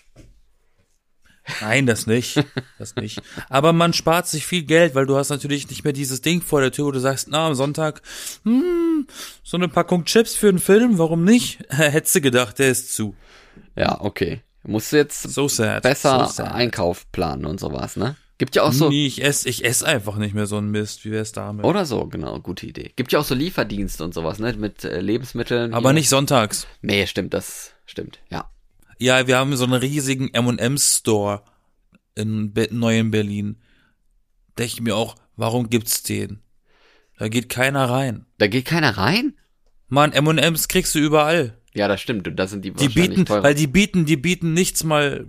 Speaker 1: Nein, das nicht. Das nicht. Aber man spart sich viel Geld, weil du hast natürlich nicht mehr dieses Ding vor der Tür, wo du sagst, na, am Sonntag, hm, so eine Packung Chips für einen Film, warum nicht? Hättest du gedacht, der ist zu.
Speaker 2: Ja, okay. Musst du jetzt
Speaker 1: So sad.
Speaker 2: besser
Speaker 1: so.
Speaker 2: Einkauf planen und sowas, ne? Gibt ja auch so,
Speaker 1: Nee, ich esse ich ess einfach nicht mehr so einen Mist. Wie wär's damit?
Speaker 2: oder so, genau, gute Idee. Gibt ja auch so Lieferdienste und sowas, ne? Mit äh, Lebensmitteln.
Speaker 1: Aber
Speaker 2: hier.
Speaker 1: nicht sonntags.
Speaker 2: Nee, stimmt, das stimmt, ja.
Speaker 1: Ja, wir haben so einen riesigen M&M-Store in Be Neuen Berlin. Denke ich mir auch, warum gibt's den? Da geht keiner rein.
Speaker 2: Da geht keiner rein?
Speaker 1: Mann, M&M's kriegst du überall.
Speaker 2: Ja, das stimmt, und da sind die
Speaker 1: Die bieten,
Speaker 2: teurer.
Speaker 1: weil die bieten, die bieten nichts mal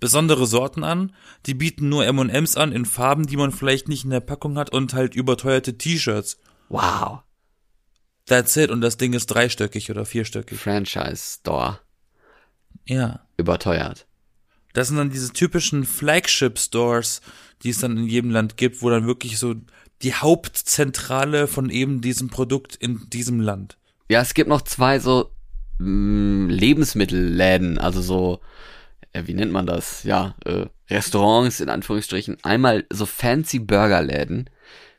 Speaker 1: besondere Sorten an. Die bieten nur M&M's an in Farben, die man vielleicht nicht in der Packung hat und halt überteuerte T-Shirts.
Speaker 2: wow.
Speaker 1: That's it. Und das Ding ist dreistöckig oder vierstöckig.
Speaker 2: Franchise Store.
Speaker 1: Ja.
Speaker 2: Überteuert.
Speaker 1: Das sind dann diese typischen Flagship-Stores, die es dann in jedem Land gibt, wo dann wirklich so die Hauptzentrale von eben diesem Produkt in diesem Land.
Speaker 2: Ja, es gibt noch zwei so mh, Lebensmittelläden, also so, äh, wie nennt man das? Ja, äh, Restaurants in Anführungsstrichen. Einmal so fancy Burgerläden,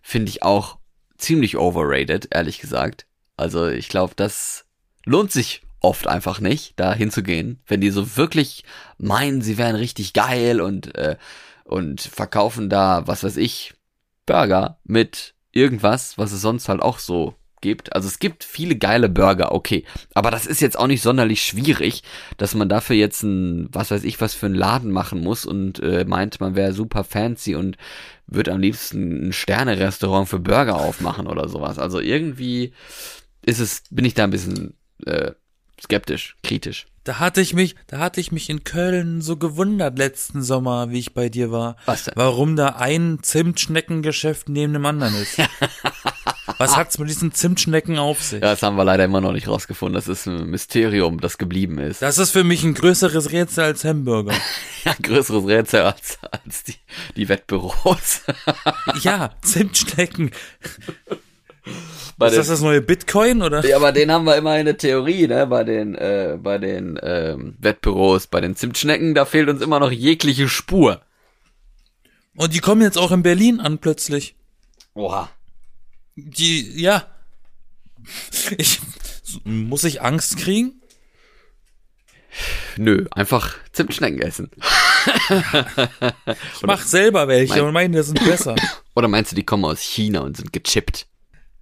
Speaker 2: finde ich auch ziemlich overrated, ehrlich gesagt. Also ich glaube, das lohnt sich oft einfach nicht, da hinzugehen, wenn die so wirklich meinen, sie wären richtig geil und äh, und verkaufen da, was weiß ich, Burger mit irgendwas, was es sonst halt auch so gibt. Also es gibt viele geile Burger, okay. Aber das ist jetzt auch nicht sonderlich schwierig, dass man dafür jetzt ein, was weiß ich, was für einen Laden machen muss und äh, meint, man wäre super fancy und würde am liebsten ein Sterne-Restaurant für Burger aufmachen oder sowas. Also irgendwie ist es, bin ich da ein bisschen äh, skeptisch, kritisch.
Speaker 1: Da hatte ich mich, da hatte ich mich in Köln so gewundert letzten Sommer, wie ich bei dir war.
Speaker 2: Was denn?
Speaker 1: Warum da ein Zimtschneckengeschäft neben dem anderen ist. Was hat's mit diesen Zimtschnecken auf sich?
Speaker 2: Ja, das haben wir leider immer noch nicht rausgefunden. Das ist ein Mysterium, das geblieben ist.
Speaker 1: Das ist für mich ein größeres Rätsel als Hamburger.
Speaker 2: Ja, größeres Rätsel als, als die, die Wettbüros.
Speaker 1: Ja, Zimtschnecken.
Speaker 2: Bei
Speaker 1: Ist das das neue Bitcoin oder?
Speaker 2: Ja, bei denen haben wir immer eine Theorie, ne? Bei den, äh, bei den ähm, Wettbüros, bei den Zimtschnecken, da fehlt uns immer noch jegliche Spur.
Speaker 1: Und die kommen jetzt auch in Berlin an plötzlich.
Speaker 2: Oha.
Speaker 1: Die, ja. Ich, muss ich Angst kriegen?
Speaker 2: Nö, einfach Zimtschnecken essen.
Speaker 1: Ich mach selber welche
Speaker 2: Mein-
Speaker 1: und meine, die sind besser.
Speaker 2: Oder meinst du, die kommen aus China und sind gechippt?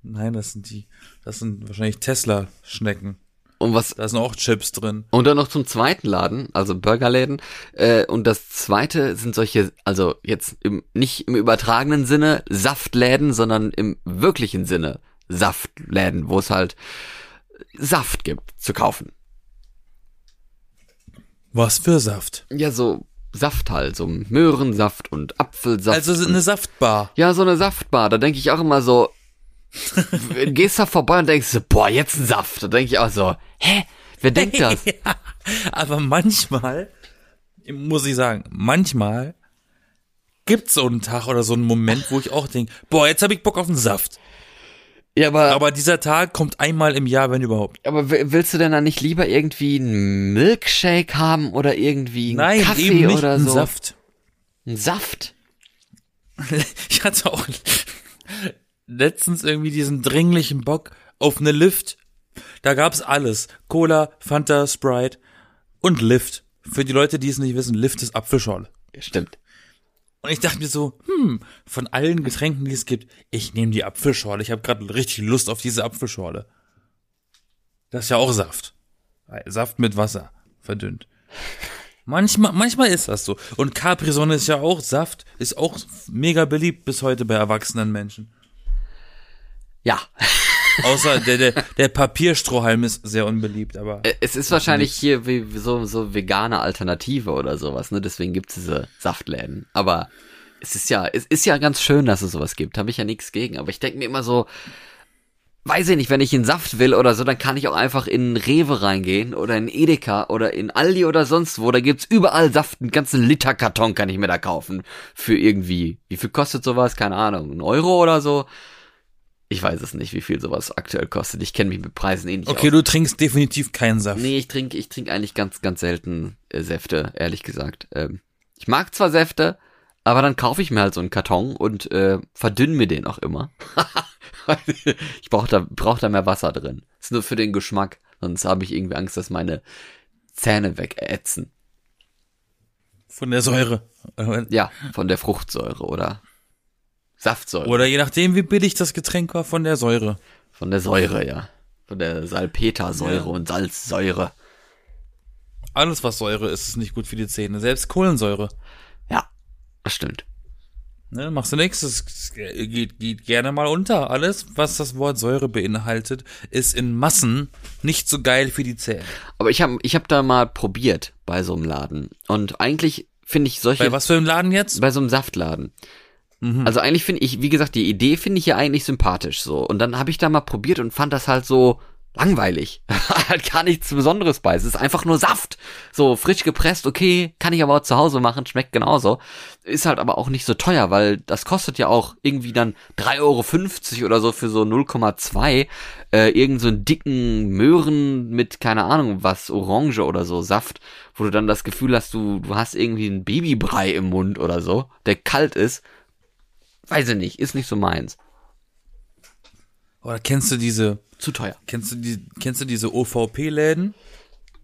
Speaker 1: Nein, das sind die, das sind wahrscheinlich Tesla-Schnecken.
Speaker 2: Und was
Speaker 1: Da sind auch Chips drin.
Speaker 2: Und dann noch zum zweiten Laden, also Burgerläden. Äh, und das zweite sind solche, also jetzt im, nicht im übertragenen Sinne Saftläden, sondern im wirklichen Sinne Saftläden, wo es halt Saft gibt zu kaufen.
Speaker 1: Was für Saft.
Speaker 2: Ja, so Saft halt, so Möhrensaft und Apfelsaft.
Speaker 1: Also eine Saftbar.
Speaker 2: ja, so eine Saftbar. Da denke ich auch immer so, gehst da vorbei und denkst boah, jetzt ein Saft. Da denke ich auch so, hä? Wer denkt das?
Speaker 1: ja, aber manchmal, muss ich sagen, manchmal gibt's so einen Tag oder so einen Moment, wo ich auch denke, boah, jetzt habe ich Bock auf einen Saft.
Speaker 2: Ja, aber
Speaker 1: Aber dieser Tag kommt einmal im Jahr, wenn überhaupt.
Speaker 2: Aber willst du denn dann nicht lieber irgendwie einen Milkshake haben oder irgendwie einen
Speaker 1: Nein,
Speaker 2: Kaffee
Speaker 1: eben nicht
Speaker 2: oder
Speaker 1: einen
Speaker 2: so?
Speaker 1: Saft.
Speaker 2: Ein Saft?
Speaker 1: Ich hatte auch letztens irgendwie diesen dringlichen Bock auf eine Lift. Da gab's alles. Cola, Fanta, Sprite und Lift. Für die Leute, die es nicht wissen, Lift ist Apfelschorle.
Speaker 2: Stimmt.
Speaker 1: Und ich dachte mir so, hm, von allen Getränken, die es gibt, ich nehme die Apfelschorle. Ich habe gerade richtig Lust auf diese Apfelschorle. Das ist ja auch Saft. Saft mit Wasser, verdünnt. Manchmal, manchmal ist das so. Und Capri-Sonne ist ja auch Saft, ist auch mega beliebt bis heute bei erwachsenen Menschen.
Speaker 2: Ja.
Speaker 1: Außer der, der, der Papierstrohhalm ist sehr unbeliebt, aber.
Speaker 2: Es ist wahrscheinlich hier wie wie so, so vegane Alternative oder sowas, ne? Deswegen gibt's diese Saftläden. Aber es ist ja, es ist ja ganz schön, dass es sowas gibt. Habe ich ja nichts gegen. Aber ich denke mir immer so, weiß ich nicht, wenn ich einen Saft will oder so, dann kann ich auch einfach in Rewe reingehen oder in Edeka oder in Aldi oder sonst wo. Da gibt's überall Saft, einen ganzen Liter Karton kann ich mir da kaufen. Für irgendwie, wie viel kostet sowas? Keine Ahnung, ein Euro oder so? Ich weiß es nicht, wie viel sowas aktuell kostet. Ich kenne mich mit Preisen eh nicht
Speaker 1: Okay,
Speaker 2: aus.
Speaker 1: du trinkst definitiv keinen Saft.
Speaker 2: Nee, ich trinke ich trink eigentlich ganz, ganz selten äh, Säfte, ehrlich gesagt. Ähm, ich mag zwar Säfte, aber dann kaufe ich mir halt so einen Karton und äh, verdünn mir den auch immer. ich brauche da, brauch da mehr Wasser drin. Ist nur für den Geschmack. Sonst habe ich irgendwie Angst, dass meine Zähne wegätzen.
Speaker 1: Von der Säure.
Speaker 2: Ja, von der Fruchtsäure oder Saftsäure.
Speaker 1: Oder je nachdem, wie billig das Getränk war, von der Säure.
Speaker 2: Von der Säure, ja. Von der Salpetersäure
Speaker 1: Ja.
Speaker 2: und Salzsäure.
Speaker 1: Alles, was Säure ist, ist nicht gut für die Zähne. Selbst Kohlensäure.
Speaker 2: Ja, das stimmt.
Speaker 1: Ne, machst du nichts, es geht, geht gerne mal unter. Alles, was das Wort Säure beinhaltet, ist in Massen nicht so geil für die Zähne.
Speaker 2: Aber ich habe ich hab da mal probiert bei so einem Laden. Und eigentlich finde ich solche.
Speaker 1: Bei was für einem Laden jetzt?
Speaker 2: Bei so einem Saftladen. Also eigentlich finde ich, wie gesagt, die Idee finde ich ja eigentlich sympathisch so. Und dann habe ich da mal probiert und fand das halt so langweilig. halt gar nichts Besonderes bei. Es ist einfach nur Saft. So frisch gepresst, okay, kann ich aber auch zu Hause machen, schmeckt genauso. Ist halt aber auch nicht so teuer, weil das kostet ja auch irgendwie dann 3,50 Euro oder so für so 0,2 äh, irgend so einen dicken Möhren mit, keine Ahnung was, Orange oder so, Saft, wo du dann das Gefühl hast, du, du hast irgendwie einen Babybrei im Mund oder so, der kalt ist. Weiß ich nicht, ist nicht so meins.
Speaker 1: Oder kennst du diese,
Speaker 2: Zu teuer.
Speaker 1: kennst du die, kennst du diese OVP-Läden?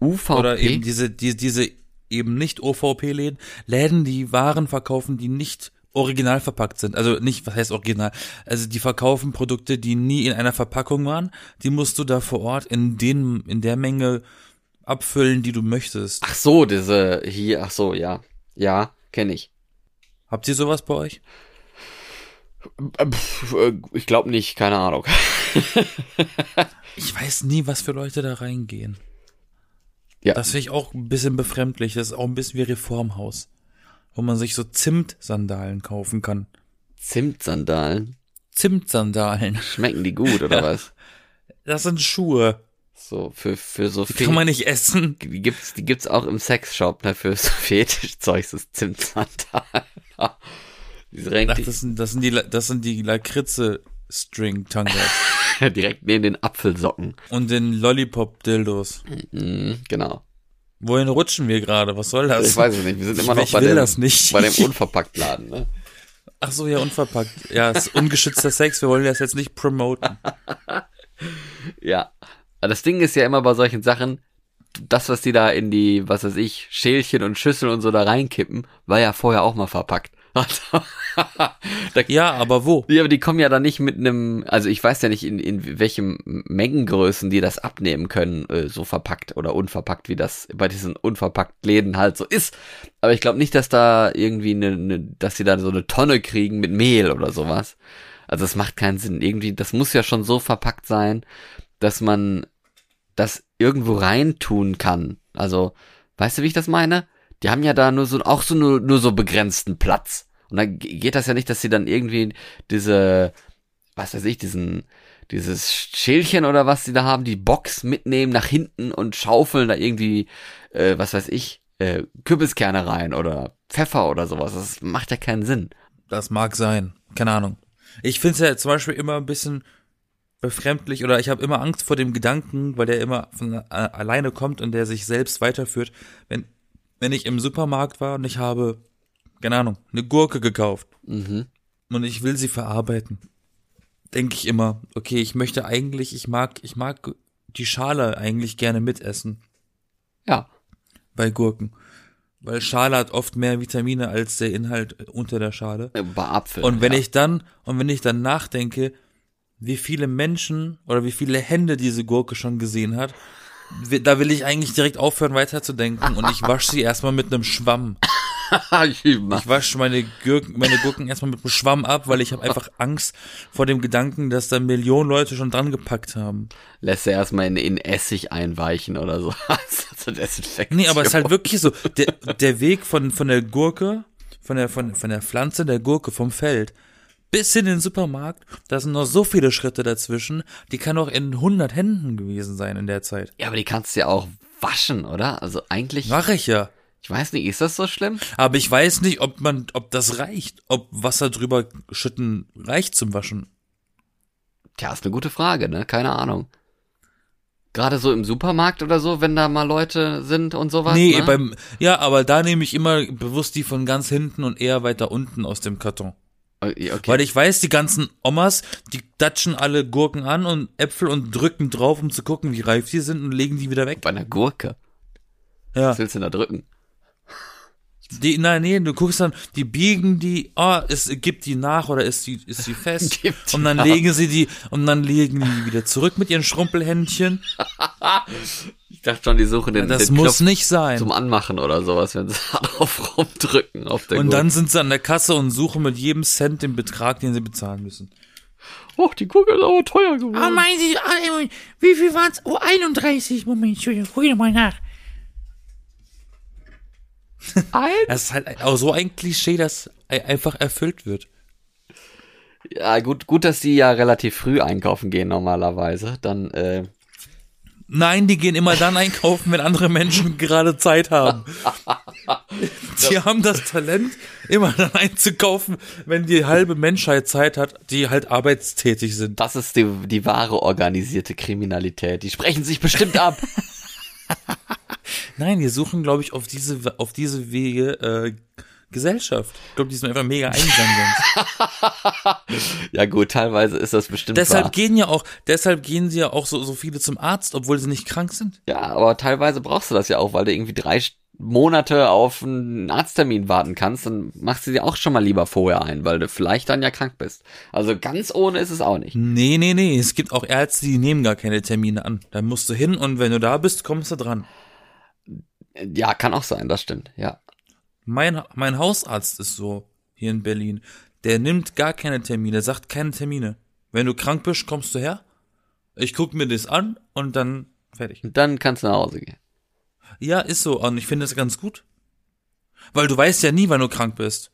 Speaker 2: UVP?
Speaker 1: Oder eben diese, die, diese eben nicht OVP-Läden, Läden, die Waren verkaufen, die nicht original verpackt sind. Also nicht, was heißt original? Also die verkaufen Produkte, die nie in einer Verpackung waren. Die musst du da vor Ort in den, in der Menge abfüllen, die du möchtest.
Speaker 2: Ach so, diese hier, ach so, ja. Ja, kenne ich.
Speaker 1: Habt ihr sowas bei euch?
Speaker 2: Äh, äh, Ich glaube nicht, keine Ahnung.
Speaker 1: Ich weiß nie, was für Leute da reingehen.
Speaker 2: Ja.
Speaker 1: Das finde ich auch ein bisschen befremdlich. Das ist auch ein bisschen wie Reformhaus. Wo man sich so Zimtsandalen kaufen kann.
Speaker 2: Zimtsandalen.
Speaker 1: Zimtsandalen.
Speaker 2: Schmecken die gut, oder was?
Speaker 1: Das sind Schuhe.
Speaker 2: So, für, für so
Speaker 1: Die kann man nicht essen.
Speaker 2: die gibt's, die gibt's auch im Sexshop, ne, für so Fetischzeug, das Zimtsandalen.
Speaker 1: Ach, das sind, das sind die, das sind die Lakritze String Tangas.
Speaker 2: direkt neben den Apfelsocken.
Speaker 1: und den Lollipop Dildos.
Speaker 2: Mhm, genau.
Speaker 1: Wohin rutschen wir gerade? Was soll das?
Speaker 2: Ich weiß es nicht, wir sind immer noch bei dem, bei dem Unverpacktladen, ne?
Speaker 1: Ach so, ja, unverpackt. Ja, es ist ungeschützter Sex. Wir wollen das jetzt nicht promoten.
Speaker 2: Ja. Aber Das Ding ist ja immer bei solchen Sachen, das, was die da in die, was weiß ich, Schälchen und Schüsseln und so da reinkippen, war ja vorher auch mal verpackt. Da,
Speaker 1: Ja, aber wo?
Speaker 2: ja, aber die kommen ja dann nicht mit einem, also ich weiß ja nicht, in, in welchen Mengengrößen die das abnehmen können, äh, so verpackt oder unverpackt, wie das bei diesen unverpackt Läden halt so ist. Aber ich glaube nicht, dass da irgendwie eine, eine, dass sie da so eine Tonne kriegen mit Mehl oder sowas. Also das macht keinen Sinn. Irgendwie, das muss ja schon so verpackt sein, dass man das irgendwo reintun kann. Also, weißt du, wie ich das meine? Die haben ja da nur so, auch so nur, nur so begrenzten Platz. Und dann ge- geht das ja nicht, dass sie dann irgendwie diese, was weiß ich, diesen, dieses Schälchen oder was sie da haben, die Box mitnehmen nach hinten und schaufeln da irgendwie, äh, was weiß ich, äh, Kürbiskerne rein oder Pfeffer oder sowas. Das macht ja keinen Sinn.
Speaker 1: Das mag sein. Keine Ahnung. Ich finde es ja zum Beispiel immer ein bisschen befremdlich oder ich habe immer Angst vor dem Gedanken, weil der immer von äh, alleine kommt und der sich selbst weiterführt. Wenn, wenn ich im Supermarkt war und ich habe, keine Ahnung, eine Gurke gekauft
Speaker 2: Mhm.
Speaker 1: und ich will sie verarbeiten, denke ich immer, okay, ich möchte eigentlich, ich mag, ich mag die Schale eigentlich gerne mitessen
Speaker 2: Ja.
Speaker 1: bei Gurken. Weil Schale hat oft mehr Vitamine als der Inhalt unter der Schale.
Speaker 2: Bei Apfel.
Speaker 1: Und wenn
Speaker 2: ja.
Speaker 1: ich dann, und wenn ich dann nachdenke, wie viele Menschen oder wie viele Hände diese Gurke schon gesehen hat, da will ich eigentlich direkt aufhören weiterzudenken und ich wasche sie erstmal mit einem Schwamm.
Speaker 2: ich
Speaker 1: wasche meine Gurken, meine Gurken erstmal mit einem Schwamm ab, weil ich habe einfach Angst vor dem Gedanken, dass da Millionen Leute schon dran gepackt haben.
Speaker 2: lässt er erstmal in, in Essig einweichen oder so. Zur Desinfektion.
Speaker 1: Nee, aber es ist halt wirklich so, der, der Weg von, von der Gurke, von der, von, von der Pflanze der Gurke vom Feld bis in den Supermarkt, da sind noch so viele Schritte dazwischen, die kann auch in 100 Händen gewesen sein in der Zeit.
Speaker 2: Ja, aber die kannst du ja auch waschen, oder? Also eigentlich,
Speaker 1: Mache ich ja.
Speaker 2: ich weiß nicht, ist das so schlimm?
Speaker 1: Aber ich weiß nicht, ob man, ob das reicht, ob Wasser drüber schütten reicht zum Waschen.
Speaker 2: Tja, ist eine gute Frage, ne? Keine Ahnung. Gerade so im Supermarkt oder so, wenn da mal Leute sind und sowas.
Speaker 1: nee,
Speaker 2: ne?
Speaker 1: beim, ja, aber da nehme ich immer bewusst die von ganz hinten und eher weiter unten aus dem Karton.
Speaker 2: Okay. okay.
Speaker 1: Weil ich weiß, die ganzen Omas, die datschen alle Gurken an und Äpfel und drücken drauf, um zu gucken, wie reif die sind und legen die wieder weg.
Speaker 2: Bei einer Gurke.
Speaker 1: Ja.
Speaker 2: Was willst du denn da drücken?
Speaker 1: Die, nein, nee, du guckst dann, die biegen die, oh, es gibt die nach oder ist die, ist die fest?
Speaker 2: Gibt
Speaker 1: und dann
Speaker 2: nach.
Speaker 1: legen sie die, und dann legen die wieder zurück mit ihren Schrumpelhändchen.
Speaker 2: Ich dachte schon, die suchen den,
Speaker 1: Das
Speaker 2: den
Speaker 1: muss
Speaker 2: Knopf
Speaker 1: nicht sein.
Speaker 2: zum Anmachen oder sowas, wenn sie darauf rumdrücken auf der
Speaker 1: Und
Speaker 2: Gurke.
Speaker 1: dann sind sie an der Kasse und suchen mit jedem Cent den Betrag, den sie bezahlen müssen.
Speaker 2: Oh, die Gurke ist aber teuer geworden.
Speaker 4: Ah, meinen Sie, ah, wie viel waren's? Oh, 31. Moment, Entschuldigung, guck ich mal nach.
Speaker 1: Das ist halt auch so ein Klischee, das ei- einfach erfüllt wird.
Speaker 2: Ja, gut, gut, dass die ja relativ früh einkaufen gehen normalerweise. Dann, äh,
Speaker 1: Nein, die gehen immer dann einkaufen, wenn andere Menschen gerade Zeit haben. Die haben das Talent, immer dann einzukaufen, wenn die halbe Menschheit Zeit hat, die halt arbeitstätig sind.
Speaker 2: das ist die, die wahre organisierte Kriminalität. Die sprechen sich bestimmt ab.
Speaker 1: Nein, die suchen, glaube ich, auf diese, auf diese Wege äh, Gesellschaft. Ich glaube, die sind einfach mega einsam sonst.
Speaker 2: ja gut, teilweise ist das bestimmt
Speaker 1: deshalb
Speaker 2: wahr.
Speaker 1: gehen ja auch, deshalb gehen sie ja auch so, so viele zum Arzt, obwohl sie nicht krank sind.
Speaker 2: Ja, aber teilweise brauchst du das ja auch, weil du irgendwie drei Monate auf einen Arzttermin warten kannst, dann machst du dir auch schon mal lieber vorher ein, weil du vielleicht dann ja krank bist. Also ganz ohne ist es auch nicht.
Speaker 1: Nee, nee, nee. Es gibt auch Ärzte, die nehmen gar keine Termine an. Da musst du hin und wenn du da bist, kommst du dran.
Speaker 2: Ja, kann auch sein, das stimmt, ja.
Speaker 1: Mein, mein Hausarzt ist so hier in Berlin. Der nimmt gar keine Termine, sagt keine Termine. Wenn du krank bist, kommst du her. Ich guck mir das an und dann fertig.
Speaker 2: Und dann kannst du nach Hause gehen.
Speaker 1: Ja, ist so. Und ich finde es ganz gut. Weil du weißt ja nie, wann du krank bist.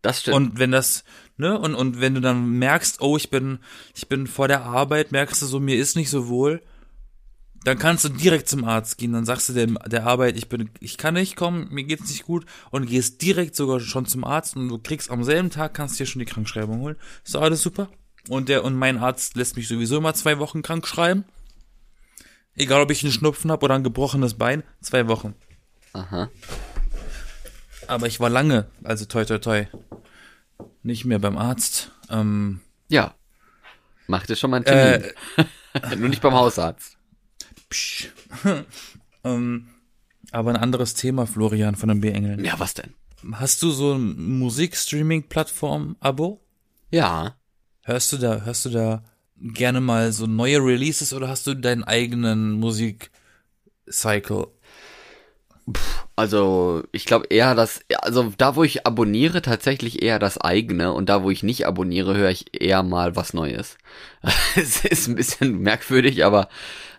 Speaker 2: Das stimmt.
Speaker 1: Und wenn das, ne, und, und wenn du dann merkst, oh, ich bin, ich bin vor der Arbeit, merkst du so, mir ist nicht so wohl, dann kannst du direkt zum Arzt gehen, dann sagst du dem, der Arbeit, ich bin, ich kann nicht kommen, mir geht's nicht gut, und gehst direkt sogar schon zum Arzt und du kriegst am selben Tag, kannst dir schon die Krankschreibung holen. Ist doch alles super. Und der, und mein Arzt lässt mich sowieso immer zwei Wochen krank schreiben. Egal, ob ich einen Schnupfen habe oder ein gebrochenes Bein, zwei Wochen.
Speaker 2: Aha.
Speaker 1: Aber ich war lange, also toi toi toi, nicht mehr beim Arzt. Ähm,
Speaker 2: Ja. Mach dir schon mal einen Termin.
Speaker 1: Äh,
Speaker 2: Nur nicht beim Hausarzt.
Speaker 1: Psch. ähm, aber ein anderes Thema, Florian von den B-Engeln.
Speaker 2: Ja, was denn?
Speaker 1: Hast du so ein Musikstreaming-Plattform-Abo?
Speaker 2: Ja.
Speaker 1: Hörst du da, hörst du da gerne mal so neue Releases oder hast du deinen eigenen Musik-Cycle?
Speaker 2: Also, ich glaube eher das, also da, wo ich abonniere, tatsächlich eher das eigene und da, wo ich nicht abonniere, höre ich eher mal was Neues. Es ist ein bisschen merkwürdig, aber,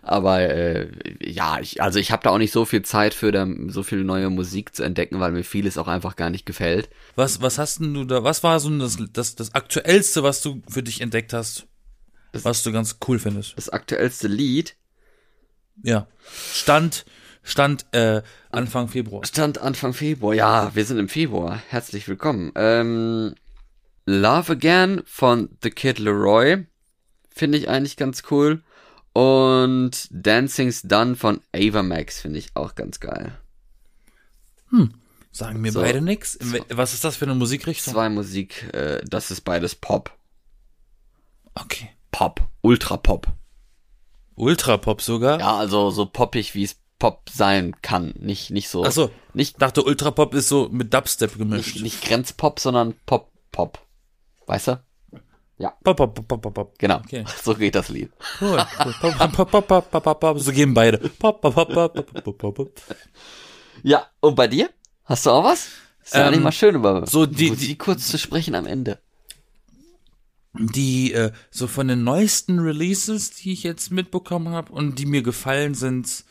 Speaker 2: aber äh, ja, ich, also ich habe da auch nicht so viel Zeit für da, so viel neue Musik zu entdecken, weil mir vieles auch einfach gar nicht gefällt.
Speaker 1: Was, was hast denn du da, was war so das, das, das aktuellste, was du für dich entdeckt hast? Was du ganz cool findest?
Speaker 2: Das aktuellste Lied
Speaker 1: Ja. Stand, Stand, äh, Anfang Februar.
Speaker 2: stand Anfang Februar. Ja, wir sind im Februar. Herzlich willkommen. Ähm, Love Again von The Kid Leroy finde ich eigentlich ganz cool. Und Dancing's Done von Ava Max finde ich auch ganz geil.
Speaker 1: Sagen mir
Speaker 2: So.
Speaker 1: beide nix. Was ist das für eine Musikrichtung?
Speaker 2: Zwei Musik, äh, das ist beides Pop.
Speaker 1: Okay.
Speaker 2: Pop. Ultra Pop.
Speaker 1: Ultrapop sogar?
Speaker 2: Ja, also so poppig, wie es Pop sein kann. Nicht, nicht so.
Speaker 1: Ach so.
Speaker 2: Nicht,
Speaker 1: Ich dachte, Ultrapop ist so mit Dubstep gemischt.
Speaker 2: nicht, nicht Grenzpop, sondern Pop-Pop. Weißt du?
Speaker 1: Pop, pop, pop, pop, pop, pop.
Speaker 2: Genau.
Speaker 1: Okay.
Speaker 2: So geht das Lied.
Speaker 1: Cool. cool. Pop, pop, pop, pop, pop, pop, pop. So gehen beide. Pop, pop, pop, pop, pop, pop, pop, pop.
Speaker 2: Ja, und bei dir? Hast du auch was? Ist ja
Speaker 1: Ähm,
Speaker 2: eigentlich mal schön über
Speaker 1: so die- die-
Speaker 2: kurz zu sprechen am Ende.
Speaker 1: Die, äh, so von den neuesten Releases, die ich jetzt mitbekommen habe und die mir gefallen sind,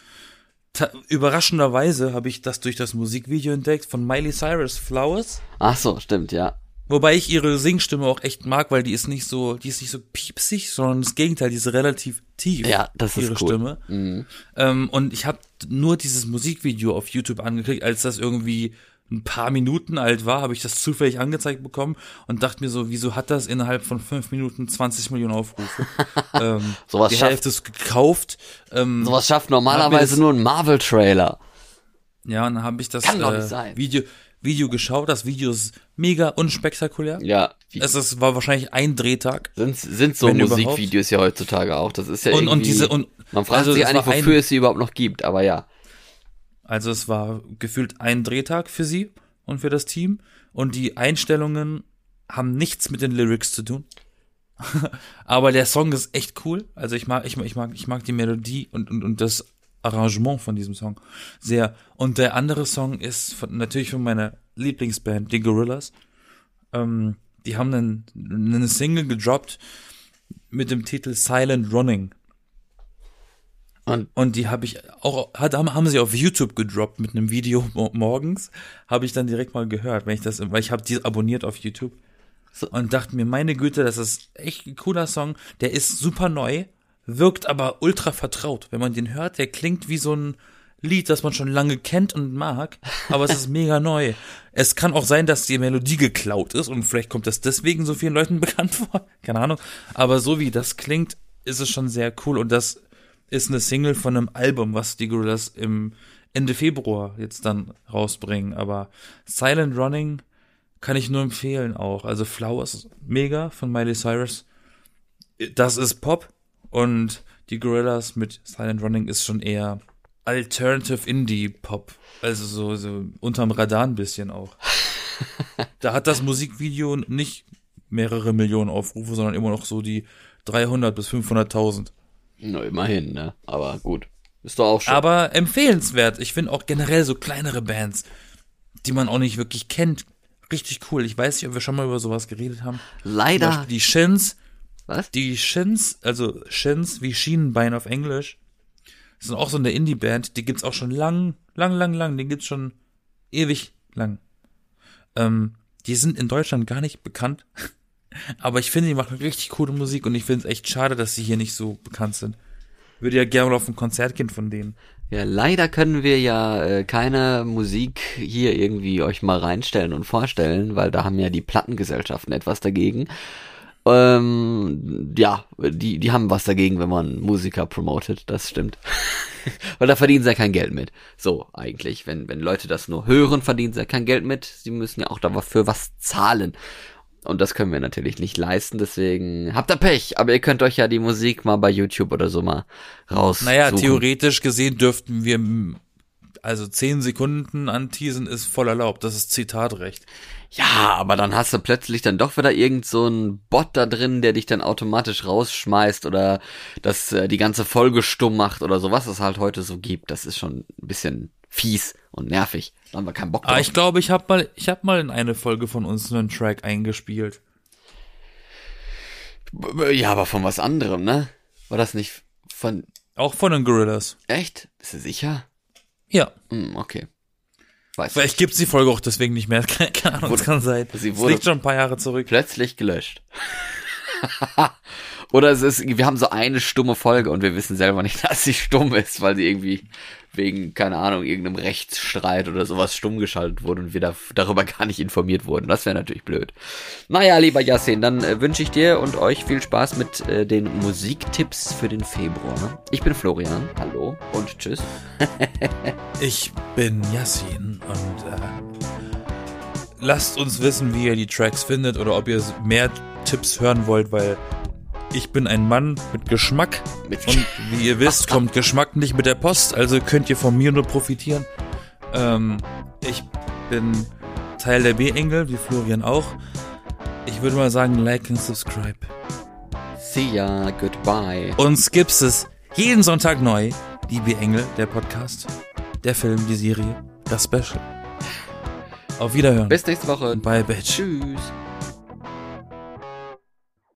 Speaker 1: überraschenderweise habe ich das durch das Musikvideo entdeckt von Miley Cyrus Flowers.
Speaker 2: Ach so, stimmt, ja.
Speaker 1: Wobei ich ihre Singstimme auch echt mag, weil die ist nicht so, die ist nicht so piepsig, sondern das Gegenteil, die ist relativ tief.
Speaker 2: Ja, das ist
Speaker 1: ihre
Speaker 2: cool.
Speaker 1: Stimme. Ähm, und ich habe nur dieses Musikvideo auf YouTube angeklickt, als das irgendwie ein paar Minuten alt war, habe ich das zufällig angezeigt bekommen und dachte mir so, wieso hat das innerhalb von fünf Minuten 20 Millionen Aufrufe? ähm,
Speaker 2: Sowas
Speaker 1: die
Speaker 2: schafft-
Speaker 1: Hälfte ist gekauft. Ähm,
Speaker 2: Sowas schafft normalerweise
Speaker 1: das-
Speaker 2: nur ein Marvel-Trailer.
Speaker 1: ja, und dann habe ich das äh. Video, Video geschaut. Das Video ist mega unspektakulär.
Speaker 2: Ja,
Speaker 1: Es ist, war wahrscheinlich ein Drehtag.
Speaker 2: sind, sind so Musikvideos ja heutzutage auch. Das ist ja
Speaker 1: Und-
Speaker 2: irgendwie,
Speaker 1: und diese- und-
Speaker 2: man fragt
Speaker 1: also
Speaker 2: sich eigentlich,
Speaker 1: war ein-
Speaker 2: wofür es sie überhaupt noch gibt, aber ja.
Speaker 1: Also es war gefühlt ein Drehtag für sie und für das Team. Und die Einstellungen haben nichts mit den Lyrics zu tun. Aber der Song ist echt cool. Also ich mag, ich mag, ich mag, ich mag die Melodie und, und, und das Arrangement von diesem Song sehr. Und der andere Song ist von, natürlich von meiner Lieblingsband, die Gorillas. Ähm, die haben einen, eine Single gedroppt mit dem Titel Silent Running.
Speaker 2: Und
Speaker 1: Und die habe ich auch, hat, haben, sie auf YouTube gedroppt mit einem Video mo- morgens. Habe ich dann direkt mal gehört, wenn ich das, weil ich habe die abonniert auf YouTube. Und dachte mir, meine Güte, das ist echt ein cooler Song. Der ist super neu, wirkt aber ultra vertraut. Wenn man den hört, der klingt wie so ein Lied, das man schon lange kennt und mag, aber es ist mega neu. Es kann auch sein, dass die Melodie geklaut ist und vielleicht kommt das deswegen so vielen Leuten bekannt vor. Keine Ahnung. Aber so wie das klingt, ist es schon sehr cool und das ist eine Single von einem Album, was die Gorillas im Ende Februar jetzt dann rausbringen. Aber Silent Running kann ich nur empfehlen auch. Also Flowers, mega von Miley Cyrus. Das ist Pop und die Gorillas mit Silent Running ist schon eher Alternative Indie Pop. Also so, so unterm Radar ein bisschen auch. da hat das Musikvideo nicht mehrere Millionen Aufrufe, sondern immer noch so die 300 bis 500.000.
Speaker 2: na, immerhin, ne? Aber gut. Ist doch auch schon.
Speaker 1: Aber empfehlenswert. Ich finde auch generell so kleinere Bands, die man auch nicht wirklich kennt, richtig cool. Ich weiß nicht, ob wir schon mal über sowas geredet haben.
Speaker 2: Leider.
Speaker 1: Die Shins.
Speaker 2: Was?
Speaker 1: Die Shins, also Shins wie Schienenbein auf Englisch, sind auch so eine Indie-Band. Die gibt's auch schon lang, lang, lang, lang. Die gibt's schon ewig lang. Ähm, die sind in Deutschland gar nicht bekannt. Aber ich finde, die machen richtig coole Musik und ich finde es echt schade, dass sie hier nicht so bekannt sind. Würde ja gerne mal auf ein Konzert gehen von denen.
Speaker 2: Ja, leider können wir ja äh, keine Musik hier irgendwie euch mal reinstellen und vorstellen, weil da haben ja die Plattengesellschaften etwas dagegen. Ähm, ja, die, die haben was dagegen, wenn man Musiker promotet, das stimmt. weil da verdienen sie ja kein Geld mit. So, eigentlich. Wenn, wenn Leute das nur hören, verdienen sie ja kein Geld mit. Sie müssen ja auch dafür was zahlen. Und das können wir natürlich nicht leisten, deswegen habt ihr Pech, aber ihr könnt euch ja die Musik mal bei YouTube oder so mal raus.
Speaker 1: Naja, theoretisch gesehen dürften wir, also zehn Sekunden anteasen ist voll erlaubt. Das ist Zitatrecht.
Speaker 2: Ja, aber dann hast du plötzlich dann doch wieder irgend so ein Bot da drin, der dich dann automatisch rausschmeißt oder das äh, die ganze Folge stumm macht oder so, was es halt heute so gibt. Das ist schon ein bisschen fies und nervig. Da haben wir keinen Bock drauf.
Speaker 1: Aber ich glaube, ich habe mal, ich habe mal in eine Folge von uns einen Track eingespielt.
Speaker 2: Ja, aber von was anderem, ne? War das nicht von
Speaker 1: Auch von den Gorillas.
Speaker 2: echt? Bist du sicher?
Speaker 1: Ja.
Speaker 2: Hm, okay. Weiß
Speaker 1: Vielleicht gibt's die Folge auch deswegen nicht mehr. Keine, Ahnung, das kann sein.
Speaker 2: sie
Speaker 1: Es
Speaker 2: wurde-
Speaker 1: liegt schon ein paar Jahre zurück.
Speaker 2: plötzlich gelöscht. Oder es ist, wir haben so eine stumme Folge und wir wissen selber nicht, dass sie stumm ist, weil sie irgendwie wegen, keine Ahnung, irgendeinem Rechtsstreit oder sowas stumm geschaltet wurde und wir da, darüber gar nicht informiert wurden. Das wäre natürlich blöd. Naja, lieber Yassin, dann äh, wünsche ich dir und euch viel Spaß mit äh, den Musiktipps für den Februar. Ich bin Florian, hallo und tschüss.
Speaker 1: Ich bin Yassin und äh, lasst uns wissen, wie ihr die Tracks findet oder ob ihr mehr Tipps hören wollt, weil Ich bin ein Mann mit Geschmack.
Speaker 2: Mit
Speaker 1: Und wie ihr wisst, kommt Geschmack nicht mit der Post, also könnt ihr von mir nur profitieren. Ähm, ich bin Teil der B-Engel, wie Florian auch. Ich würde mal sagen, like und subscribe.
Speaker 2: See ya, goodbye.
Speaker 1: Uns gibt's es jeden Sonntag neu. Die B-Engel, der Podcast, der Film, die Serie, das Special. Auf Wiederhören.
Speaker 2: Bis nächste Woche.
Speaker 1: Bye, Bitch.
Speaker 2: Tschüss.